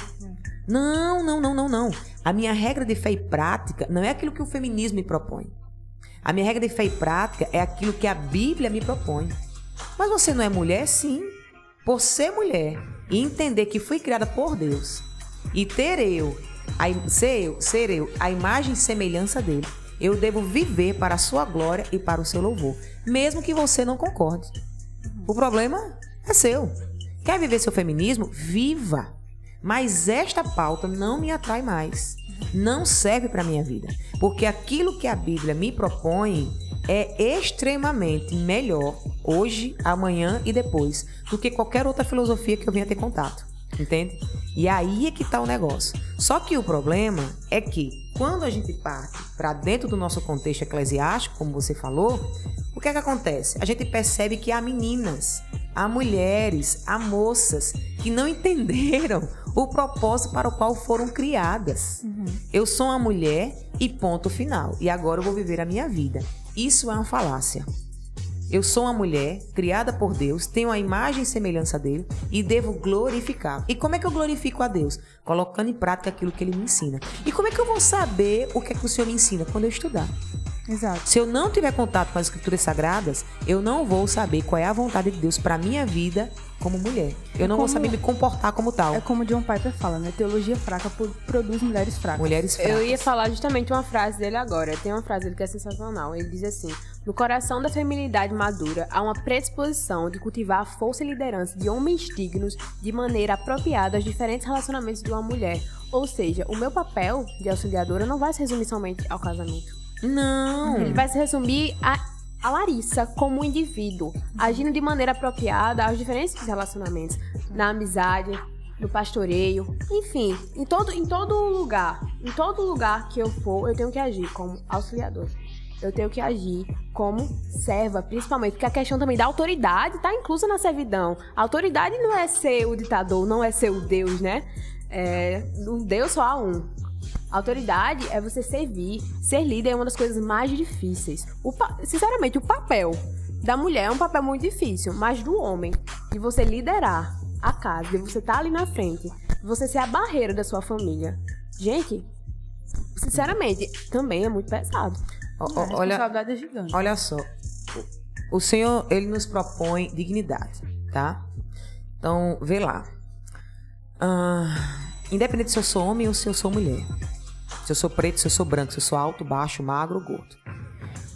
Não, não, não, não, não. A minha regra de fé e prática não é aquilo que o feminismo me propõe. A minha regra de fé e prática é aquilo que a Bíblia me propõe. Mas você não é mulher? Sim por ser mulher e entender que fui criada por Deus e ter eu, a, ser eu, ser eu, a imagem e semelhança dele, eu devo viver para a sua glória e para o seu louvor, mesmo que você não concorde. O problema é seu. Quer viver seu feminismo? Viva! Mas esta pauta não me atrai mais. Não serve para minha vida, porque aquilo que a Bíblia me propõe é extremamente melhor hoje, amanhã e depois do que qualquer outra filosofia que eu venha ter contato. Entende? E aí é que tá o negócio. Só que o problema é que quando a gente parte para dentro do nosso contexto eclesiástico, como você falou, o que é que acontece? A gente percebe que há meninas, há mulheres, há moças que não entenderam o propósito para o qual foram criadas. Uhum. Eu sou uma mulher e ponto final. E agora eu vou viver a minha vida. Isso é uma falácia. Eu sou uma mulher criada por Deus, tenho a imagem e semelhança dele e devo glorificar. E como é que eu glorifico a Deus? Colocando em prática aquilo que ele me ensina. E como é que eu vou saber o que é que o Senhor me ensina? Quando eu estudar. Exato. Se eu não tiver contato com as escrituras sagradas, eu não vou saber qual é a vontade de Deus para minha vida como mulher. Eu não como, vou saber me comportar como tal. É como John Piper fala, né? Teologia fraca produz mulheres fracas. Mulheres fracas. Eu ia falar justamente uma frase dele agora. Tem uma frase dele que é sensacional. Ele diz assim: No coração da feminilidade madura há uma predisposição de cultivar a força e liderança de homens dignos de maneira apropriada aos diferentes relacionamentos de uma mulher. Ou seja, o meu papel de auxiliadora não vai se resumir somente ao casamento. Não. Ele vai se resumir a, a Larissa como um indivíduo, agindo de maneira apropriada aos diferentes relacionamentos, na amizade, no pastoreio, enfim, em todo, em todo lugar, em todo lugar que eu for, eu tenho que agir como auxiliador. Eu tenho que agir como serva, principalmente, porque a questão também da autoridade está inclusa na servidão. A autoridade não é ser o ditador, não é ser o Deus, né? É, o Deus só há um. Autoridade é você servir. Ser líder é uma das coisas mais difíceis. O pa- Sinceramente, o papel da mulher é um papel muito difícil, mas do homem, de você liderar a casa, de você estar ali na frente, de você ser a barreira da sua família. Gente, sinceramente, também é muito pesado. Ó, ó, A olha, responsabilidade é gigante. olha só. O Senhor, ele nos propõe dignidade, tá? Então, vê lá. Ah, independente se eu sou homem ou se eu sou mulher. Se eu sou preto, se eu sou branco, se eu sou alto, baixo, magro ou gordo.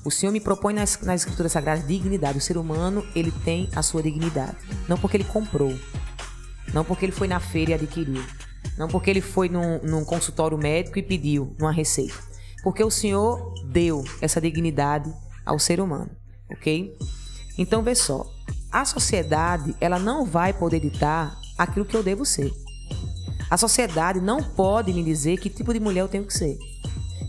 O Senhor me propõe nas, nas escrituras sagradas dignidade. O ser humano, ele tem a sua dignidade. Não porque ele comprou. Não porque ele foi na feira e adquiriu. Não porque ele foi num, num consultório médico e pediu uma receita. Porque o Senhor deu essa dignidade ao ser humano, ok? Então, vê só. A sociedade, ela não vai poder ditar aquilo que eu devo ser. A sociedade não pode me dizer que tipo de mulher eu tenho que ser.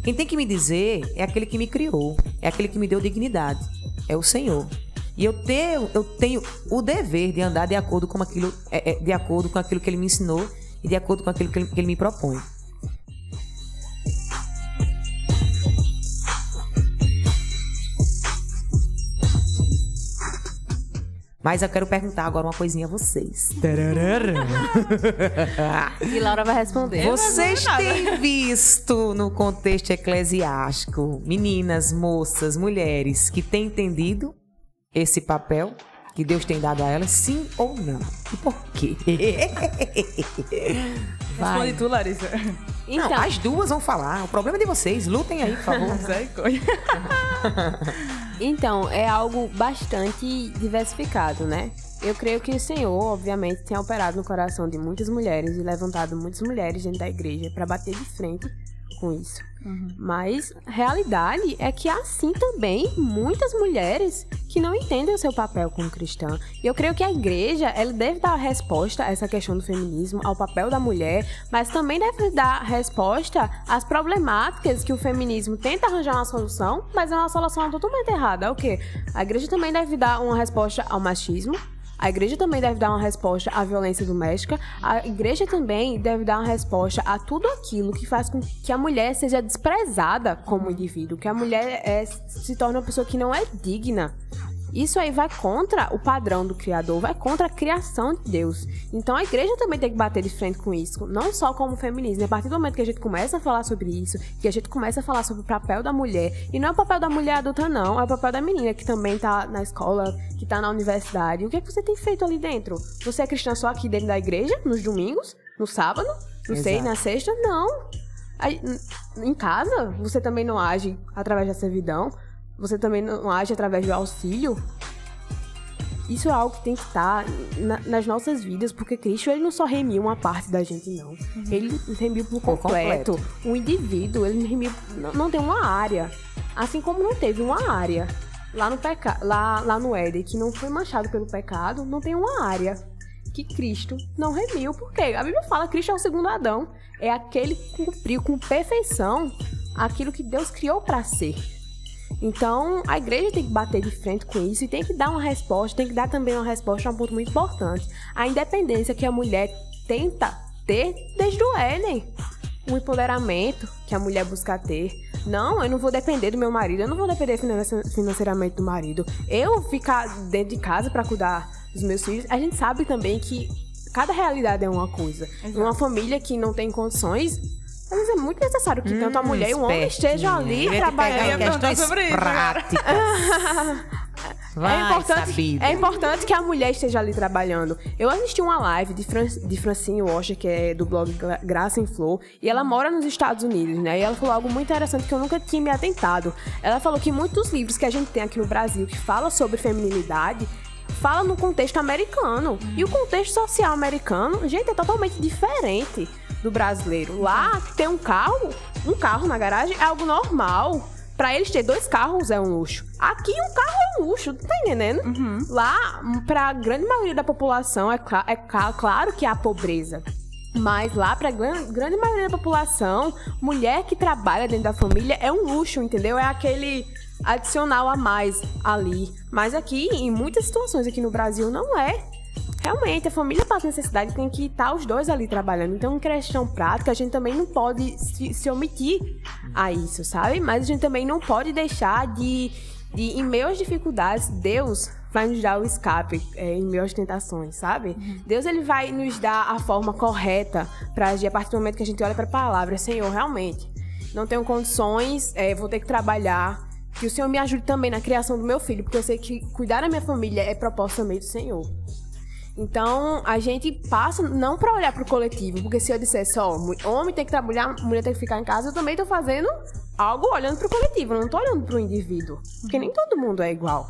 Quem tem que me dizer é aquele que me criou, é aquele que me deu dignidade, é o Senhor. E eu tenho, eu tenho o dever de andar de acordo com aquilo, é, é, de acordo com aquilo que ele me ensinou e de acordo com aquilo que ele, que ele me propõe. Mas eu quero perguntar agora uma coisinha a vocês. E Laura vai responder. Vocês têm visto no contexto eclesiástico meninas, moças, mulheres que têm entendido esse papel que Deus tem dado a elas, sim ou não? E por quê? Responde tu, Larissa. Então, Não, as duas vão falar. O problema é de vocês. Lutem aí, por favor. Então, é algo bastante diversificado, né? Eu creio que o Senhor, obviamente, tem operado no coração de muitas mulheres e levantado muitas mulheres dentro da igreja para bater de frente com isso. Mas a realidade é que há sim também muitas mulheres que não entendem o seu papel como cristã. E eu creio que a igreja ela deve dar resposta a essa questão do feminismo, ao papel da mulher, mas também deve dar resposta às problemáticas que o feminismo tenta arranjar uma solução, mas é uma solução totalmente errada. É o quê? A igreja também deve dar uma resposta ao machismo, a igreja também deve dar uma resposta à violência doméstica. A igreja também deve dar uma resposta a tudo aquilo que faz com que a mulher seja desprezada como indivíduo, que a mulher é, se torne uma pessoa que não é digna. Isso aí vai contra o padrão do Criador, vai contra a criação de Deus. Então a igreja também tem que bater de frente com isso, não só como feminismo. A partir do momento que a gente começa a falar sobre isso, que a gente começa a falar sobre o papel da mulher, e não é o papel da mulher adulta, não, é o papel da menina que também tá na escola, que tá na universidade. O que é que você tem feito ali dentro? Você é cristã só aqui dentro da igreja, nos domingos, no sábado, não sei, Exato. na sexta? Não. Aí, em casa, você também não age através da servidão, você também não age através do auxílio. Isso é algo que tem que estar na- nas nossas vidas, porque Cristo ele não só remiu uma parte da gente, não. Ele remiu por Por completo. completo. O indivíduo, ele remiu, não, não tem uma área. Assim como não teve uma área lá no, peca, lá, lá no Éden, que não foi manchado pelo pecado, não tem uma área que Cristo não remiu. Por quê? A Bíblia fala que Cristo é o segundo Adão. É aquele que cumpriu com perfeição aquilo que Deus criou para ser. Então, a igreja tem que bater de frente com isso e tem que dar uma resposta, tem que dar também uma resposta a um ponto muito importante. A independência que a mulher tenta ter desde o Éden. Um empoderamento que a mulher busca ter. Não, eu não vou depender do meu marido, eu não vou depender financeiramente do marido. Eu ficar dentro de casa para cuidar dos meus filhos. A gente sabe também que cada realidade é uma coisa. Uma família que não tem condições, às vezes é muito necessário que tanto a mulher e o homem estejam ali Hum, trabalhando. questões sobre isso, práticas. Vai, é, importante, sabido. é importante que a mulher esteja ali trabalhando. Eu assisti uma live de, Fran, de Francine Washer, que é do blog Gra- Graça em Flor, e ela mora nos Estados Unidos, né? E ela falou algo muito interessante que eu nunca tinha me atentado. Ela falou que muitos livros que a gente tem aqui no Brasil que fala sobre feminilidade fala no contexto americano. E o contexto social americano, gente, é totalmente diferente do brasileiro. Lá, ter um carro, um carro na garagem é algo normal. Pra eles ter dois carros é um luxo. Aqui um carro é um luxo, tá entendendo? Lá, pra grande maioria da população, é, cla- é claro que há pobreza. Mas lá, pra gran- grande maioria da população, mulher que trabalha dentro da família é um luxo, entendeu? É aquele adicional a mais ali. Mas aqui, em muitas situações aqui no Brasil, não é. Realmente a família passa necessidade, tem que estar os dois ali trabalhando. Então, em questão prática, a gente também não pode se, se omitir a isso, sabe? Mas a gente também não pode deixar de, de em meio às dificuldades, Deus vai nos dar o escape é, em meio às tentações, sabe? Uhum. Deus ele vai nos dar a forma correta para agir a partir do momento que a gente olha para a palavra, Senhor, realmente não tenho condições, é, vou ter que trabalhar. Que o Senhor me ajude também na criação do meu filho, porque eu sei que cuidar da minha família é proposta também do Senhor. Então, a gente passa não para olhar para o coletivo, porque se eu dissesse, ó, homem tem que trabalhar, mulher tem que ficar em casa, eu também estou fazendo algo olhando para o coletivo, não estou olhando para o indivíduo, porque nem todo mundo é igual.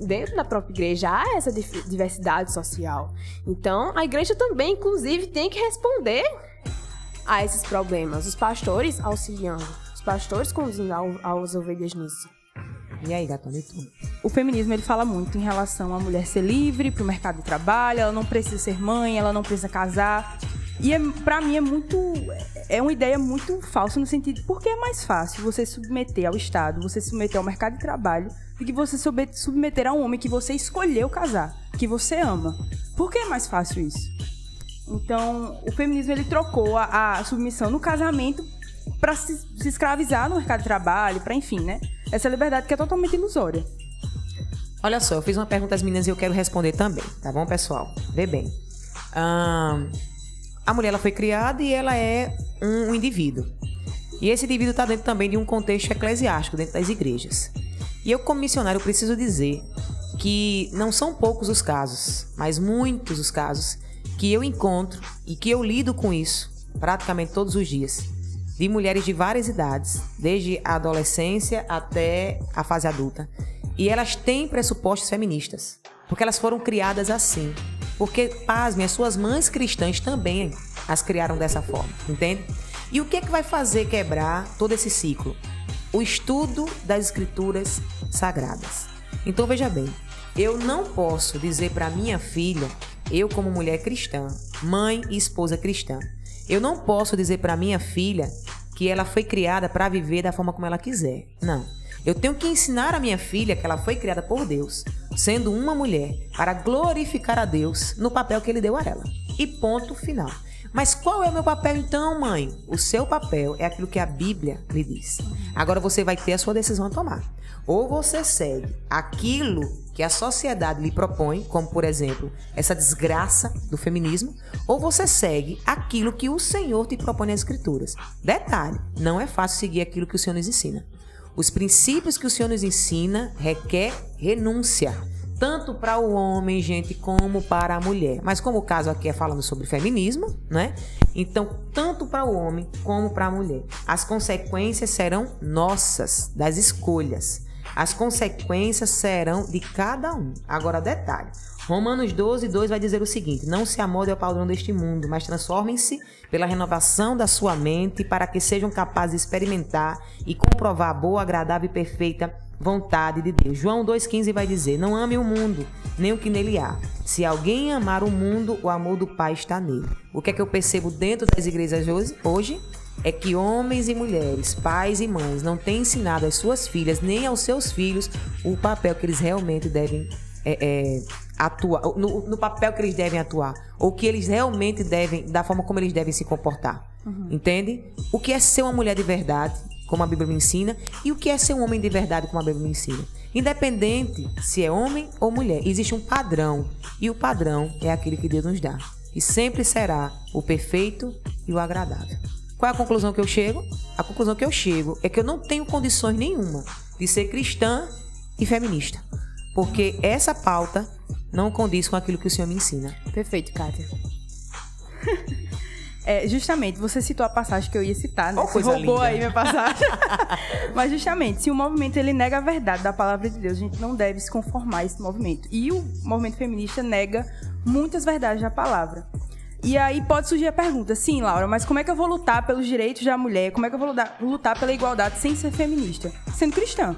Dentro da própria igreja há essa diversidade social. Então, a igreja também, inclusive, tem que responder a esses problemas. Os pastores auxiliando, os pastores conduzindo as ovelhas nisso. E aí, gatona, e? O feminismo ele fala muito em relação à mulher ser livre para o mercado de trabalho, ela não precisa ser mãe, ela não precisa casar. E é, para mim é muito. É uma ideia muito falsa no sentido. Porque é mais fácil você submeter ao Estado, você submeter ao mercado de trabalho, do que você submeter a um homem que você escolheu casar, que você ama. Por que é mais fácil isso? Então, o feminismo ele trocou a, a submissão no casamento para se, se, escravizar no mercado de trabalho, para enfim, né? Essa liberdade que é totalmente ilusória. Olha só, eu fiz uma pergunta às meninas e eu quero responder também, tá bom, pessoal? Vê bem. a mulher ela foi criada e ela é um, um indivíduo. E esse indivíduo está dentro também de um contexto eclesiástico, dentro das igrejas. E eu, como missionário, preciso dizer que não são poucos os casos, mas muitos os casos que eu encontro e que eu lido com isso praticamente todos os dias, de mulheres de várias idades, desde a adolescência até a fase adulta. E elas têm pressupostos feministas, porque elas foram criadas assim. Porque, pasmem, as suas mães cristãs também as criaram dessa forma, entende? E o que é que vai fazer quebrar todo esse ciclo? O estudo das escrituras sagradas. Então veja bem, eu não posso dizer para minha filha eu como mulher cristã, mãe e esposa cristã, eu não posso dizer para minha filha que ela foi criada para viver da forma como ela quiser. Não. Eu tenho que ensinar a minha filha que ela foi criada por Deus, sendo uma mulher, para glorificar a Deus no papel que ele deu a ela. E ponto final. Mas qual é o meu papel então, mãe? O seu papel é aquilo que a Bíblia lhe diz. Agora você vai ter a sua decisão a tomar. Ou você segue aquilo que a sociedade lhe propõe, como por exemplo essa desgraça do feminismo, ou você segue aquilo que o Senhor te propõe nas Escrituras. Detalhe: não é fácil seguir aquilo que o Senhor nos ensina. Os princípios que o Senhor nos ensina requer renúncia tanto para o homem, gente, como para a mulher. Mas como o caso aqui é falando sobre feminismo, né? Então, tanto para o homem como para a mulher. As consequências serão nossas, das escolhas. As consequências serão de cada um. Agora, detalhe. Romanos 12, 2 vai dizer o seguinte: Não se amolde ao padrão deste mundo, mas transformem-se pela renovação da sua mente para que sejam capazes de experimentar e comprovar a boa, agradável e perfeita vontade de Deus. João 2,15 vai dizer: Não ame o mundo, nem o que nele há. Se alguém amar o mundo, o amor do Pai está nele. O que é que eu percebo dentro das igrejas hoje? É que homens e mulheres, pais e mães, não têm ensinado às suas filhas nem aos seus filhos o papel que eles realmente devem é, é, atuar, no, no, papel que eles devem atuar, ou que eles realmente devem, da forma como eles devem se comportar. Uhum. Entende? O que é ser uma mulher de verdade? Como a Bíblia me ensina, e o que é ser um homem de verdade, como a Bíblia me ensina. Independente se é homem ou mulher, existe um padrão, e o padrão é aquele que Deus nos dá. E sempre será o perfeito e o agradável. Qual é a conclusão que eu chego? A conclusão que eu chego é que eu não tenho condições nenhuma de ser cristã e feminista. Porque essa pauta não condiz com aquilo que o Senhor me ensina. Perfeito, Kátia. É, justamente, você citou a passagem que eu ia citar, né? Oh, coisa roubou linda. aí minha passagem. Mas justamente, se o movimento ele nega a verdade da palavra de Deus, a gente não deve se conformar a esse movimento. E o movimento feminista nega muitas verdades da palavra. E aí pode surgir a pergunta, sim, Laura, mas como é que eu vou lutar pelos direitos da mulher? Como é que eu vou lutar pela igualdade sem ser feminista? Sendo cristã.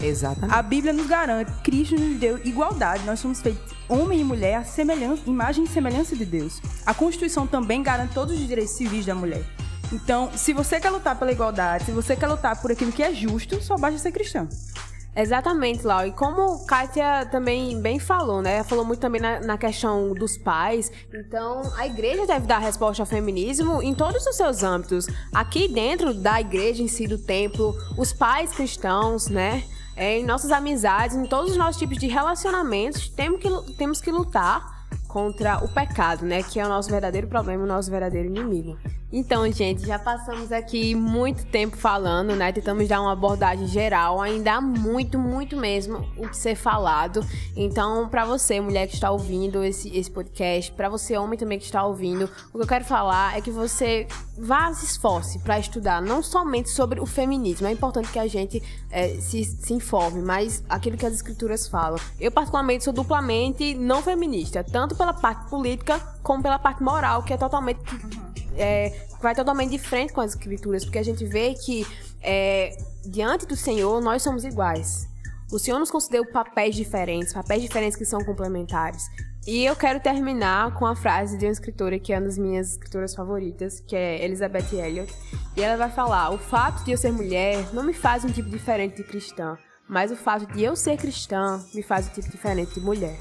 Exatamente. A Bíblia nos garante, Cristo nos deu igualdade. Nós somos feitos homem e mulher, a semelhança, imagem e semelhança de Deus. A Constituição também garante todos os direitos civis da mulher. Então, se você quer lutar pela igualdade, se você quer lutar por aquilo que é justo, só basta ser cristão. Exatamente, Lau. E como Kátia também bem falou, né? Falou muito também na, na, questão dos pais. Então, a igreja deve dar resposta ao feminismo em todos os seus âmbitos. Aqui dentro da igreja em si, do templo, os pais cristãos, né? É, em nossas amizades, em todos os nossos tipos de relacionamentos, temos que, temos que lutar contra o pecado, né? Que é o nosso verdadeiro problema, o nosso verdadeiro inimigo. Então, gente, já passamos aqui muito tempo falando, né? Tentamos dar uma abordagem geral, ainda há muito, muito mesmo o que ser falado. Então, para você, mulher que está ouvindo esse, esse podcast, para você, homem também que está ouvindo, o que eu quero falar é que você vá se esforce para estudar não somente sobre o feminismo. É importante que a gente é, se, se informe, mas aquilo que as escrituras falam. Eu, particularmente, sou duplamente não feminista, tanto pela parte política como pela parte moral, que é totalmente é, vai totalmente de frente com as escrituras, porque a gente vê que é, diante do Senhor nós somos iguais. O Senhor nos concedeu papéis diferentes, papéis diferentes que são complementares. E eu quero terminar com a frase de uma escritora que é uma das minhas escritoras favoritas, que é Elizabeth Elliot. E ela vai falar: O fato de eu ser mulher não me faz um tipo diferente de cristã, mas o fato de eu ser cristã me faz um tipo diferente de mulher.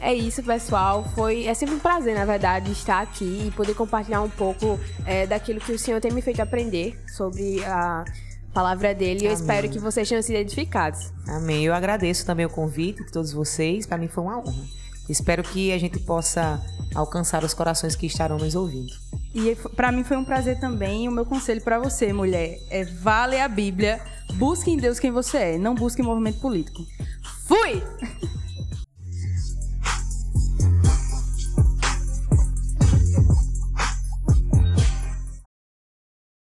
É isso, pessoal. Foi é sempre um prazer, na verdade, estar aqui e poder compartilhar um pouco é, daquilo que o Senhor tem me feito aprender sobre a palavra dele. E eu espero que vocês tenham sido edificados. Amém. Eu agradeço também o convite de todos vocês. Para mim foi uma honra. Espero que a gente possa alcançar os corações que estarão nos ouvindo. E para mim foi um prazer também. O meu conselho para você, mulher, é vale a Bíblia, busque em Deus quem você é, não busque em movimento político. Fui!